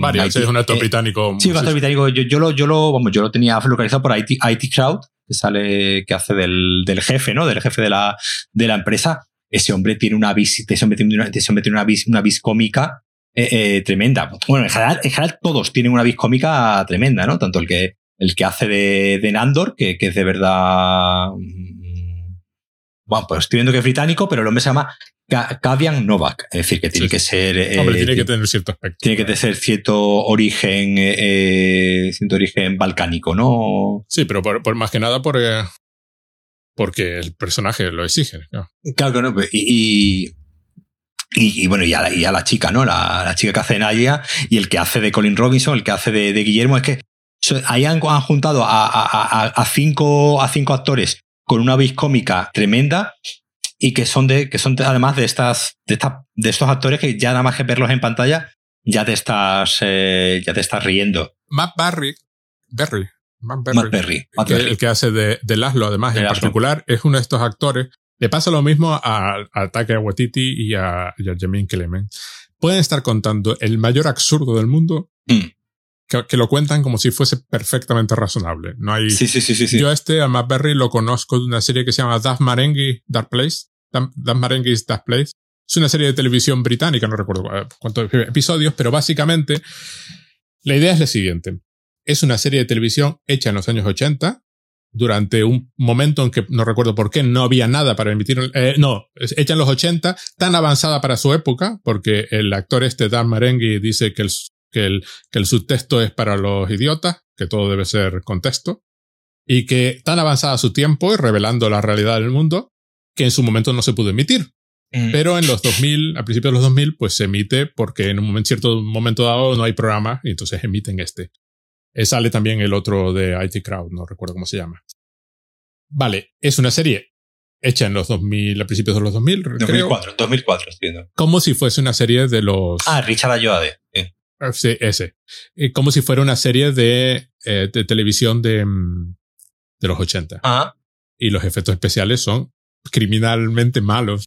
Varios, es un actor eh, británico. Sí, un actor británico. Yo, yo, lo, yo, lo, vamos, yo lo tenía localizado por IT, IT Crowd, que sale, que hace del, del, jefe, ¿no? Del jefe de la, de la empresa. Ese hombre tiene una vis, ese hombre tiene una, ese hombre tiene una vis, una vis cómica eh, eh, tremenda. Bueno, en general, en general todos tienen una vis cómica tremenda, ¿no? Tanto el que, el que hace de, de Nandor, que, que es de verdad. Bueno, pues estoy viendo que es británico, pero el hombre se llama Kavian Novak, es decir, que tiene que ser. Hombre, tiene que tener cierto aspecto. Tiene que tener cierto origen, eh, cierto origen balcánico, ¿no? Sí, pero por, más que nada por, eh, porque el personaje lo exige. Claro que no. Y, y, bueno, y a, la, la, chica, ¿no? La, chica que hace Naya y el que hace de Colin Robinson, el que hace de, Guillermo, es que ahí han, juntado a, a, cinco, a cinco actores con una vis cómica tremenda y que son de que son además de estas de, de estos actores que ya nada más que verlos en pantalla ya te estás eh, ya te estás riendo. Matt Barry, Berry, Matt Berry, el que hace de, de Laszlo además en particular es uno de estos actores. Le pasa lo mismo a, a Taka Waititi y a, a Jamin Clement. Pueden estar contando el mayor absurdo del mundo mm que, lo cuentan como si fuese perfectamente razonable. No hay. Sí, sí, sí, sí. Yo este, a Matt Berry, lo conozco de una serie que se llama Dark Marenghi Dark Place. Dark Marenghi's Dark Place. Es una serie de televisión británica, no recuerdo cuántos episodios, pero básicamente la idea es la siguiente. Es una serie de televisión hecha en los años 80, durante un momento en que no recuerdo por qué no había nada para emitir, eh, no, hecha en los 80, tan avanzada para su época, porque el actor este Dan Marenghi dice que el, que el, que el subtexto es para los idiotas, que todo debe ser contexto, y que tan avanzada su tiempo y revelando la realidad del mundo, que en su momento no se pudo emitir. Mm. Pero en los 2000, a principios de los 2000, pues se emite porque en un momento, cierto momento dado no hay programa y entonces emiten este. Eh, sale también el otro de IT Crowd, no recuerdo cómo se llama. Vale, es una serie hecha en los 2000, a principios de los 2000, 2004, 2004, entiendo. Como si fuese una serie de los... Ah, Richard Ayoade. Ah, sí, ese. Como si fuera una serie de, eh, de televisión de, mm, de los 80. Ah. Y los efectos especiales son criminalmente malos.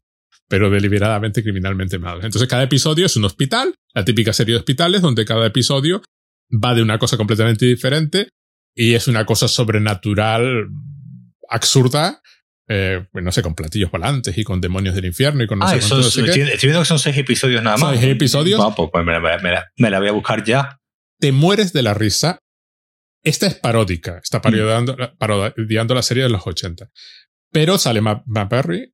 pero deliberadamente criminalmente malos. Entonces cada episodio es un hospital, la típica serie de hospitales donde cada episodio va de una cosa completamente diferente y es una cosa sobrenatural absurda eh, pues no sé, con platillos volantes y con demonios del infierno y con no ah, sé estoy, estoy, viendo que son seis episodios nada más. Seis episodios. pues, pues me, la, me, la, voy a buscar ya. Te mueres de la risa. Esta es paródica, está parodiando, parodiando la serie de los 80. Pero sale Matt Perry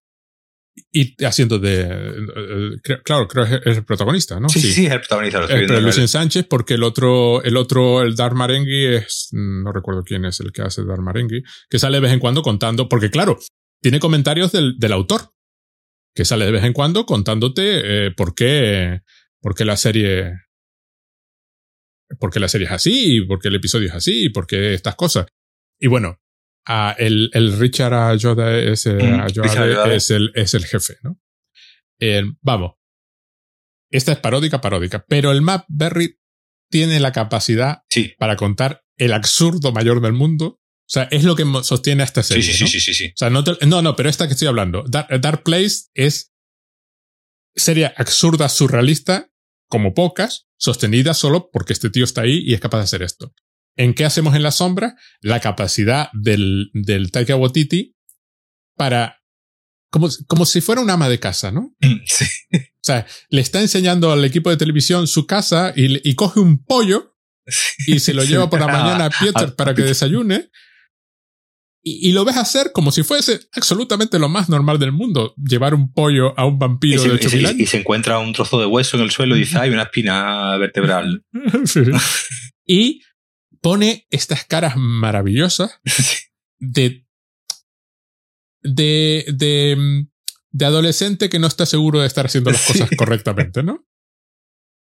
y haciendo de. Claro, creo que es el protagonista, ¿no? Sí, sí, sí es el protagonista. Lo estoy pero Lucien Sánchez, porque el otro, el otro, el Dar Marenghi es. No recuerdo quién es el que hace Dar Marenghi, que sale de vez en cuando contando, porque claro, tiene comentarios del, del autor, que sale de vez en cuando contándote eh, por qué, por qué la serie, por qué la serie es así, y por qué el episodio es así, y por qué estas cosas. Y bueno, a el, el Richard Ayoda es, Mm, es, el, es el jefe, ¿no? Eh, vamos. Esta es paródica, paródica, pero el Map Berry tiene la capacidad Sí. para contar el absurdo mayor del mundo. O sea, es lo que sostiene a esta serie. sí, sí, ¿no? sí, sí, sí. O sea, no, te- no, no, pero esta que estoy hablando, Dark, Dark Place es serie absurda, surrealista, como pocas, sostenida solo porque este tío está ahí y es capaz de hacer esto. ¿En qué hacemos en la sombra? La capacidad del, del Taika Waititi para, como, como si fuera un ama de casa, ¿no? Sí. O sea, le está enseñando al equipo de televisión su casa y, y coge un pollo y se lo lleva por la *laughs* mañana a Pieter para que desayune. Y, y lo ves hacer como si fuese absolutamente lo más normal del mundo. Llevar un pollo a un Y vampiro de y 8000 se- años. y se encuentra un trozo de hueso en el suelo y dice, hay una espina vertebral. *laughs* Sí. Y pone estas caras maravillosas *laughs* de, de, de, mm, de adolescente que no está seguro de estar haciendo las cosas Sí. correctamente, ¿no?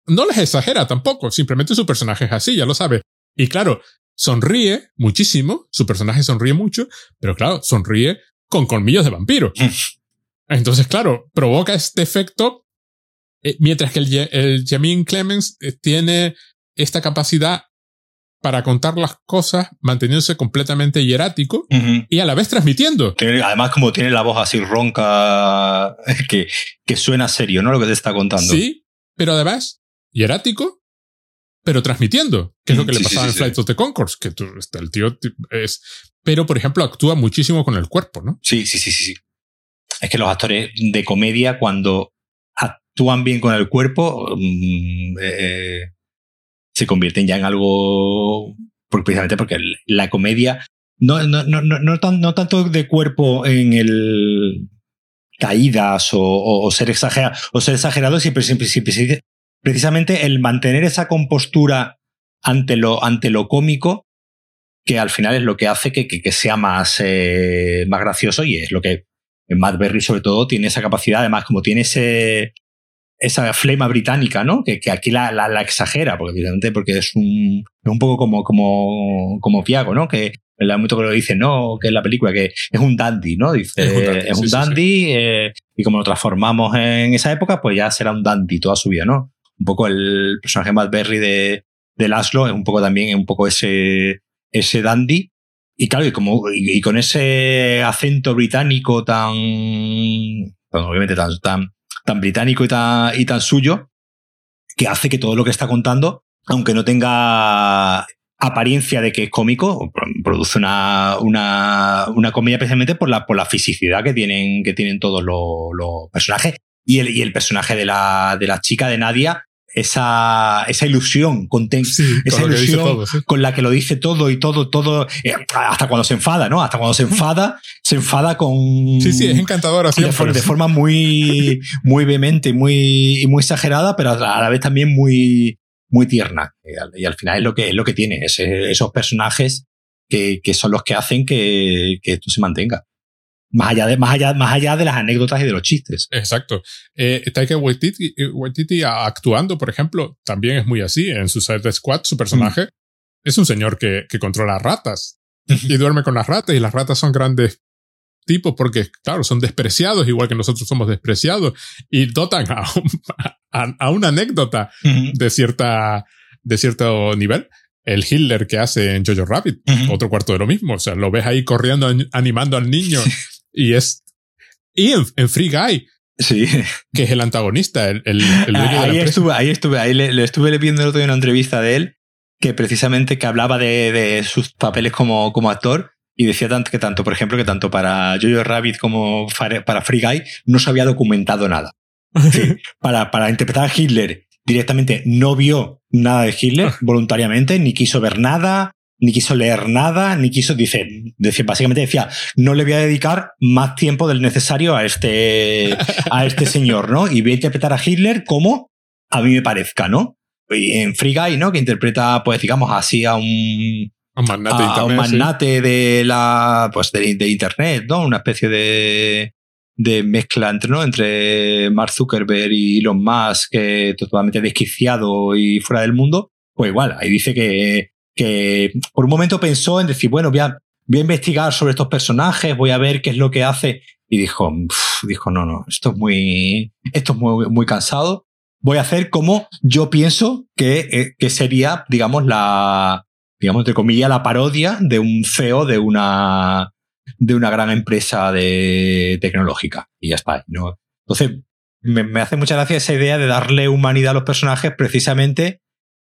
No les exagera tampoco, simplemente su personaje es así, ya lo sabe. Y claro, sonríe muchísimo, su personaje sonríe mucho, pero claro, sonríe con colmillos de vampiro. *laughs* Entonces, claro, provoca este efecto, eh, mientras que el, el Jamin Clemens eh, tiene esta capacidad para contar las cosas manteniéndose completamente hierático y a la vez transmitiendo. Además, como tiene la voz así ronca, *laughs* que, que suena serio, ¿no? Lo que te está contando. Sí, pero además hierático, pero transmitiendo, que es lo que le pasaba sí, en Flight of the Concords, que tú- este, el tío es... Pero, por ejemplo, actúa muchísimo con el cuerpo, ¿no? Sí, sí, sí, sí, sí. Es que los actores de comedia, cuando actúan bien con el cuerpo, mm, eh, se convierten ya en algo. precisamente porque la comedia. No, no, no, no, no, tan- no tanto de cuerpo en el. caídas o, o- o ser exagerado, o ser exagerado, siempre, siempre, siempre- precisamente el mantener esa compostura ante lo, ante lo cómico que al final es lo que hace que, que- que sea más, eh, más gracioso y es lo que Matt Berry sobre todo tiene esa capacidad, además como tiene ese, esa flema británica, ¿no? Que, que aquí la, la, la exagera, porque evidentemente porque es un, es un poco como, como, como Piago, ¿no? Que en el momento que lo dice, no, que en la película, que es un dandy, ¿no? Dice, Es un dandy, es un sí, sí, dandy, eh, y como lo transformamos en esa época, pues ya será un dandy toda su vida, ¿no? Un poco el personaje Matt Berry de, de Laszlo es un poco también, un poco ese, ese dandy. Y claro, y, como, y, y con ese acento británico tan, obviamente tan, tan, tan británico y tan, y tan suyo, que hace que todo lo que está contando, aunque no tenga apariencia de que es cómico, produce una, una, una comedia precisamente por la, por la fisicidad que tienen, que tienen todos los, los personajes. Y el, y el personaje de la, de la chica de Nadia, esa, esa ilusión, conten- Sí, esa con ilusión todo, sí. con la que lo dice todo y todo, todo, eh, hasta cuando se enfada, ¿no? Hasta cuando se enfada, se enfada con... Sí, sí, es encantador así. de, for- de forma muy, muy vehemente y muy, y muy exagerada, pero a la vez también muy, muy tierna. Y al, y al final es lo que, es lo que tiene, ese- esos personajes que, que son los que hacen que, que esto se mantenga. Más allá, de, más, allá, más allá de las anécdotas y de los chistes. Exacto. Eh, Taika Waititi, eh, Waititi actuando, por ejemplo, también es muy así. En Suicide Squad, su personaje es un señor que, que controla ratas y duerme con las ratas y las ratas son grandes tipos porque, claro, son despreciados igual que nosotros somos despreciados y dotan a, un- *laughs* a, a una anécdota de cierta, de cierto nivel. El Hitler que hace en Jojo Rabbit, otro cuarto de lo mismo. O sea, lo ves ahí corriendo, an- animando al niño *laughs* y es, y en, en Free Guy, Sí. Que es el antagonista, el, el, ahí, estuve, ahí estuve, ahí le, estuve viendo el otro día una entrevista de él que precisamente que hablaba de, de sus papeles como, como actor y decía tanto que tanto, por ejemplo, que tanto para Jojo Rabbit como para Free Guy no se había documentado nada. *laughs* para, para interpretar a Hitler directamente no vio nada de Hitler voluntariamente, ni quiso ver nada, ni quiso leer nada, ni quiso, dice, decía, básicamente decía, no le voy a dedicar más tiempo del necesario a este, a este señor, ¿no? Y voy a interpretar a Hitler como a mí me parezca, ¿no? Y en Free Guy, ¿no? Que interpreta, pues digamos así a un, un magnate, a, un magnate de la, pues de, de, internet, ¿no? Una especie de, de mezcla entre, ¿no? entre Mark Zuckerberg y Elon Musk, que totalmente desquiciado y fuera del mundo, pues igual, ahí dice que, que por un momento pensó en decir, bueno, voy a, voy investigar sobre estos personajes, voy a ver qué es lo que hace, y dijo, dijo, no, no, esto es muy, esto es muy, muy cansado, voy a hacer como yo pienso que, eh, que sería, digamos, la, digamos, entre comillas, la parodia de un CEO de una, de una gran empresa de tecnológica. Y ya está. ¿no? Entonces, me, hace mucha gracia esa idea de darle humanidad a los personajes precisamente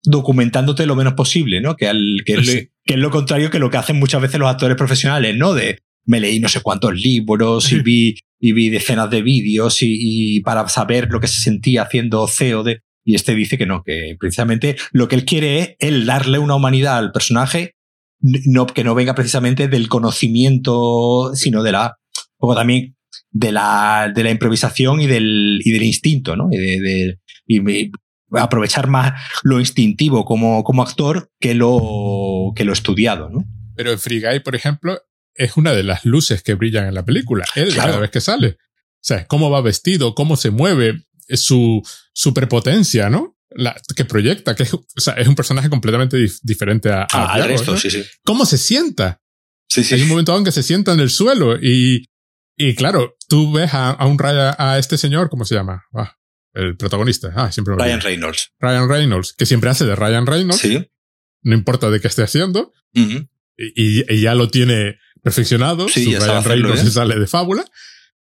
documentándote lo menos posible, ¿no? Que, al, que, es, lo contrario que lo que hacen muchas veces los actores profesionales, ¿no? De me leí no sé cuántos libros y *laughs* vi, y vi decenas de vídeos y, para saber lo que se sentía haciendo CEO de... Y este dice que no, que precisamente lo que él quiere es el darle una humanidad al personaje no, que no venga precisamente del conocimiento, sino de la, poco también de la, de la improvisación y del, y del instinto, ¿no? Y de, y aprovechar más lo instintivo como, como actor que lo, que lo estudiado, ¿no? Pero en Free Guy, por ejemplo, es una de las luces que brillan en la película. Él cada vez que sale. O sea, cómo va vestido, cómo se mueve, su superpotencia, ¿no? la, que proyecta, que es, o sea, es un personaje completamente diferente a, ah, al resto, sí, sí. ¿Cómo se sienta? Sí, sí. Hay un momento en que se sienta en el suelo y, y claro, tú ves a, a un Ryan, a este señor, ¿cómo se llama? Ah, el protagonista. Ah, siempre Ryan Reynolds. Ryan Reynolds, que siempre hace de Ryan Reynolds. Sí. No importa de qué esté haciendo. y, y, ya lo tiene perfeccionado. Sí, Su Ryan Reynolds se sale de fábula.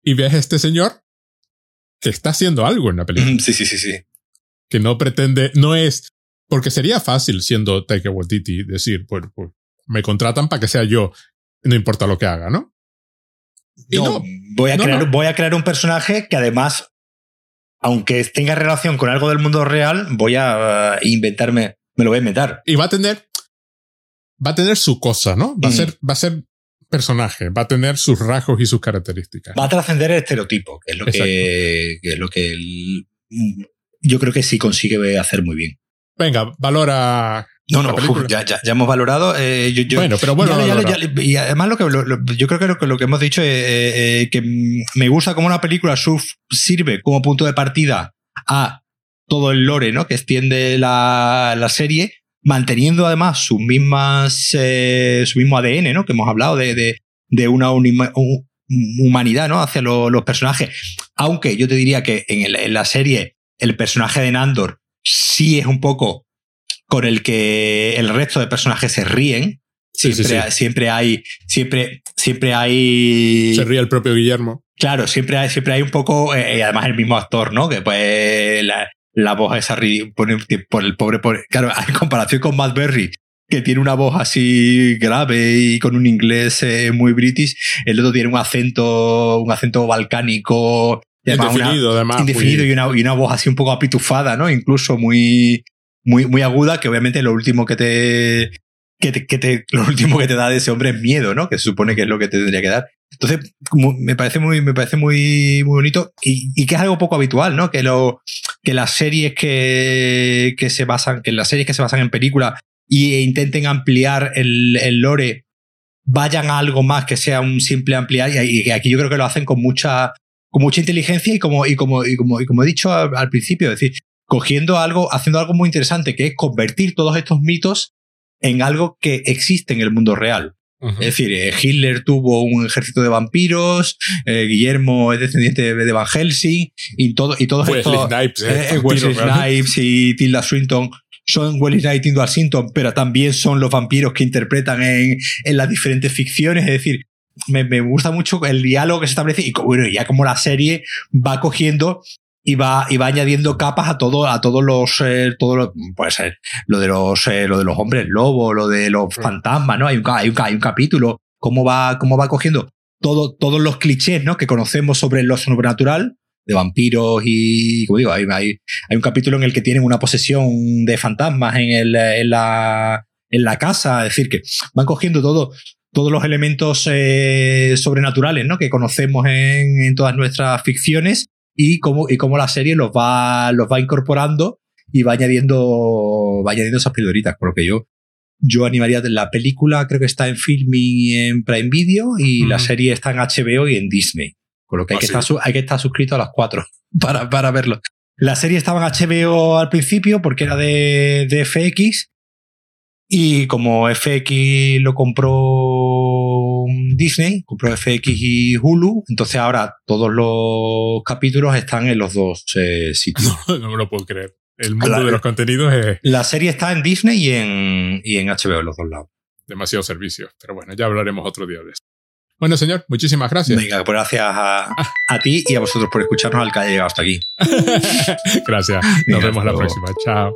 Y ves a este señor que está haciendo algo en la película. Sí, sí, sí, sí que no pretende, no es, porque sería fácil siendo Taika Waititi decir, pues, pues me contratan para que sea yo, no importa lo que haga, ¿no? no, voy, a crear, voy a crear un personaje que además, aunque tenga relación con algo del mundo real, voy a uh, inventarme, me lo voy a inventar. Y va a tener, va a tener su cosa, ¿no? Va a ser, va a ser personaje, va a tener sus rasgos y sus características. Va a trascender el estereotipo, que es lo que, que, es lo que el, yo creo que sí consigue hacer muy bien. Venga, valora. No, no, ya, ya, ya, hemos valorado. Eh, bueno, pero bueno. y además, lo que yo creo que lo, lo, que hemos dicho es que me gusta como una película sirve como punto de partida a todo el lore ¿no? que extiende la, la serie, manteniendo además sus mismas, eh, su mismo ADN, ¿no? que hemos hablado de, de, de una humanidad ¿no? hacia los personajes. Aunque yo te diría que en, en la serie el personaje de Nandor sí es un poco con el que el resto de personajes se ríen. Siempre, siempre hay, siempre, siempre hay. Se ríe el propio Guillermo. Claro, siempre hay, siempre hay un poco, eh, y además el mismo actor, ¿no? Que pues la, la voz esa por, por el pobre, por, claro, *laughs* en comparación con Matt Berry, que tiene una voz así grave y con un inglés eh, muy british, el otro tiene un acento, un acento balcánico indefinido, además. Indefinido y, una, y, una, voz así un poco apitufada, ¿no? Incluso muy, muy, muy aguda, que obviamente lo último que te, que te, que te, *laughs* lo último que te da de ese hombre es miedo, ¿no? Que se supone que es lo que te tendría que dar. Entonces, me parece muy, me parece muy, muy bonito y, y, que es algo poco habitual, ¿no? Que lo, que las series que, que se basan, que las series que se basan en películas e intenten ampliar el, el lore vayan a algo más que sea un simple ampliar y aquí yo creo que lo hacen con mucha con mucha inteligencia y como, y como, y como, y como he dicho al, principio, es decir, cogiendo algo, haciendo algo muy interesante, que es convertir todos estos mitos en algo que existe en el mundo real. Es decir, eh, Hitler tuvo un ejército de vampiros, eh, Guillermo es descendiente de Van Helsing, y, todo, y todos Wesley estos. Snipes, eh, Wesley Snipes y Tilda Swinton son Wesley Snipes y Tilda Swinton, pero también son los vampiros que interpretan en, en las diferentes ficciones. Es decir, me, me, gusta mucho el diálogo que se establece y bueno, ya como la serie va cogiendo y va, y va añadiendo capas a todo, a todos los, eh, todo lo, puede ser, lo de los, eh, lo de los hombres lobo, lo de los fantasmas, ¿no? Hay un, hay un, hay un capítulo, cómo va, cómo va cogiendo todo, todos los clichés, ¿no? Que conocemos sobre lo sobrenatural, de vampiros y, como digo, hay, hay, hay, un capítulo en el que tienen una posesión de fantasmas en, el, en, la, en la casa, es decir, que van cogiendo todo, todos los elementos eh, sobrenaturales ¿no? que conocemos en, en, todas nuestras ficciones y cómo, y cómo la serie los va, los va incorporando y va añadiendo, va añadiendo esas pildoritas. Por lo que yo, yo animaría la película, creo que está en Filming y en Prime Video y la serie está en HBO y en Disney. Con lo que hay, ah, que, estar, hay que estar suscrito a las cuatro *laughs* para, para verlo. La serie estaba en HBO al principio porque era de, de FX y como FX lo compró Disney, compró FX y Hulu, entonces ahora todos los capítulos están en los dos eh, sitios. *laughs* No, no, me lo puedo creer. El mundo de los contenidos es... La serie está en Disney y en, y en HBO, en los dos lados. Demasiados servicios. Pero bueno, ya hablaremos otro día de eso. Bueno, señor, muchísimas gracias. Venga, pues gracias a, a ti y a vosotros por escucharnos al que haya llegado hasta aquí. *laughs* gracias. Nos vemos la próxima. Chao.